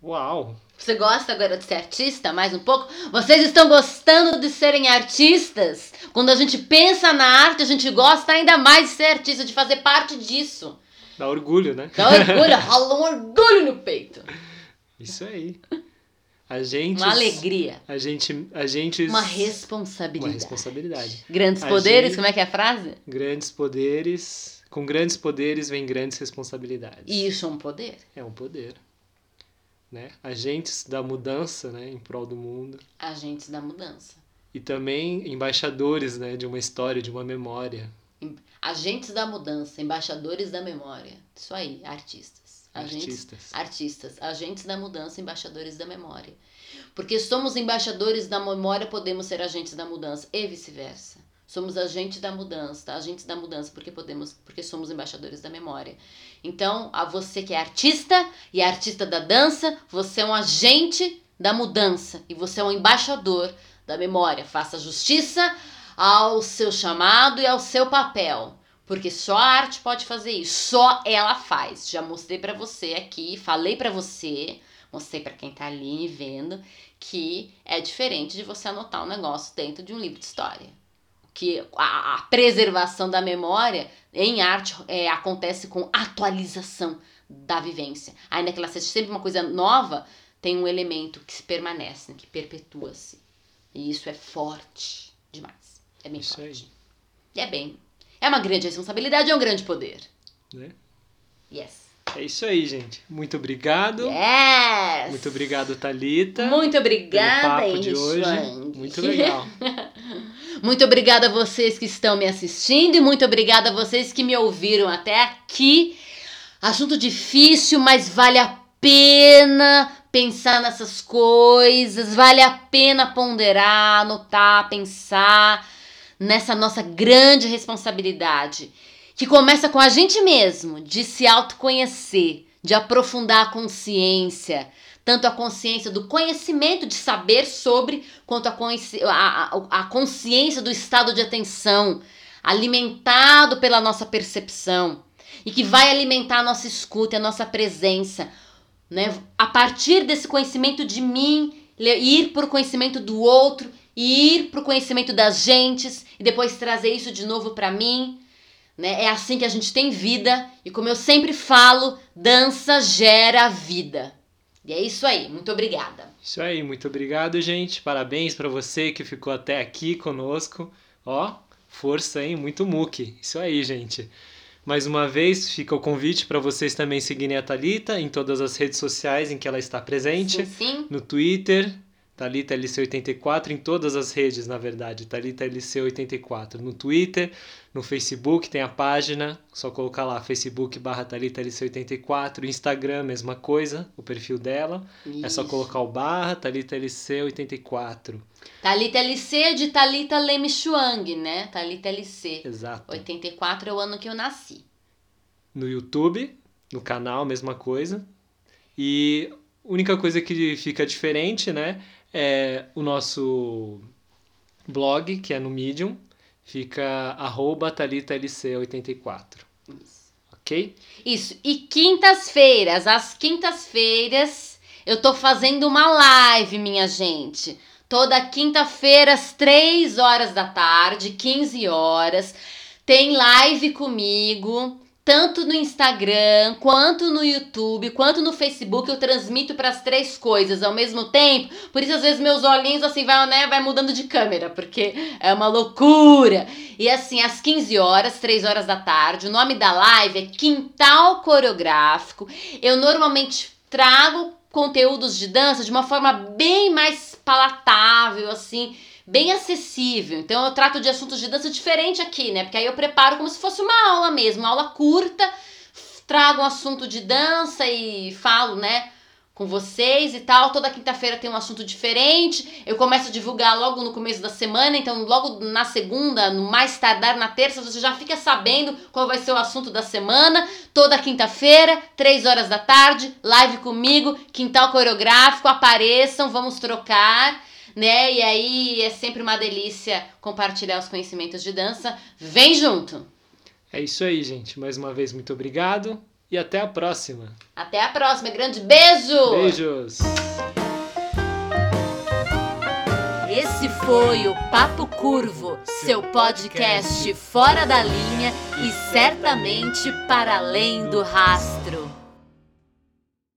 Uau! Você gosta agora de ser artista mais um pouco? Vocês estão gostando de serem artistas? Quando a gente pensa na arte, a gente gosta ainda mais de ser artista, de fazer parte disso. Dá orgulho, né? Dá orgulho, rola um orgulho no peito. Isso aí. A gente. Uma alegria. A gente. A gente. Uma Uma responsabilidade. responsabilidade. Grandes A poderes, gente- como é que é a frase? Grandes poderes. Com grandes poderes vem grandes responsabilidades. Isso é um poder. É um poder. Né? Agentes da mudança, né, em prol do mundo. Agentes da mudança. E também embaixadores, né, de uma história, de uma memória. Agentes da mudança, embaixadores da memória. Isso aí, artistas. Agentes, Artistas. artistas, agentes da mudança, embaixadores da memória. Porque somos embaixadores da memória, podemos ser agentes da mudança e vice-versa. Somos agentes da mudança, agentes da mudança porque podemos, porque somos embaixadores da memória. Então, a você que é artista e é artista da dança, você é um agente da mudança e você é um embaixador da memória. Faça justiça ao seu chamado e ao seu papel. Porque só a arte pode fazer isso, só ela faz. Já mostrei pra você aqui, falei pra você, mostrei pra quem tá ali vendo que é diferente de você anotar um negócio dentro de um livro de história. Que a, a preservação da memória em arte é, acontece com atualização da vivência. Ainda que ela seja sempre uma coisa nova, tem um elemento que se permanece, né, que perpetua-se. E isso é forte demais. É bem Isso forte. aí. E é bem. É uma grande responsabilidade e é um grande poder. Né? Yes. É isso aí, gente. Muito obrigado. Yes! Muito obrigado, Thalita. Muito pelo obrigada, papo de hoje. Schwang. Muito legal. Muito obrigada a vocês que estão me assistindo e muito obrigada a vocês que me ouviram até aqui. Assunto difícil, mas vale a pena pensar nessas coisas, vale a pena ponderar, anotar, pensar nessa nossa grande responsabilidade, que começa com a gente mesmo, de se autoconhecer, de aprofundar a consciência, tanto a consciência do conhecimento de saber sobre, quanto a, a, a, consciência do estado de atenção, alimentado pela nossa percepção, e que vai alimentar a nossa escuta a nossa presença, né? A partir desse conhecimento de mim, ir para o conhecimento do outro, ir para o conhecimento das gentes, e depois trazer isso de novo para mim. Né? É assim que a gente tem vida, e como eu sempre falo, dança gera vida. E é isso aí, muito obrigada. Isso aí, muito obrigado, gente. Parabéns pra você que ficou até aqui conosco. Ó, força, hein? Muito muque. Isso aí, gente. Mais uma vez, fica o convite para vocês também seguirem a Thalita em todas as redes sociais em que ela está presente. Sim, sim. No Twitter, Thalita LC84, em todas as redes, na verdade, Thalita LC84. No Twitter, no Facebook tem a página, só colocar lá, Facebook barra Thalita LC84. Instagram, mesma coisa, o perfil dela. É só Isso. colocar o barra Thalita LC84. Thalita LC é de Thalita Leme Chuang, né? Thalita LC. Exato. 84 é o ano que eu nasci. No YouTube, no canal, mesma coisa. E a única coisa que fica diferente, né, é o nosso blog, que é no Medium, fica arroba ThalitaLC84, Isso. ok? Isso. E quintas-feiras, às quintas-feiras, eu tô fazendo uma live, minha gente. Toda quinta-feira, às 3 horas da tarde, 15 horas, tem live comigo. Tanto no Instagram, quanto no YouTube, quanto no Facebook, eu transmito para as três coisas ao mesmo tempo. Por isso, às vezes, meus olhinhos assim vai, né, vai mudando de câmera, porque é uma loucura. E assim, às 15 horas, 3 horas da tarde, o nome da live é Quintal Coreográfico. Eu normalmente trago conteúdos de dança de uma forma bem mais palatável, assim, bem acessível. Então eu trato de assuntos de dança diferente aqui, né? Porque aí eu preparo como se fosse uma aula mesmo, uma aula curta, trago um assunto de dança e falo, né? com vocês e tal. Toda quinta-feira tem um assunto diferente. Eu começo a divulgar logo no começo da semana, então logo na segunda, no mais tardar na terça, você já fica sabendo qual vai ser o assunto da semana. Toda quinta-feira, três horas da tarde, live comigo, quintal coreográfico, apareçam, vamos trocar. Né? E aí é sempre uma delícia compartilhar os conhecimentos de dança. Vem junto! É isso aí, gente. Mais uma vez, muito obrigado e até a próxima. Até a próxima. Grande beijo! Beijos! Esse foi o Papo Curvo, seu podcast fora da linha e certamente para além do rastro.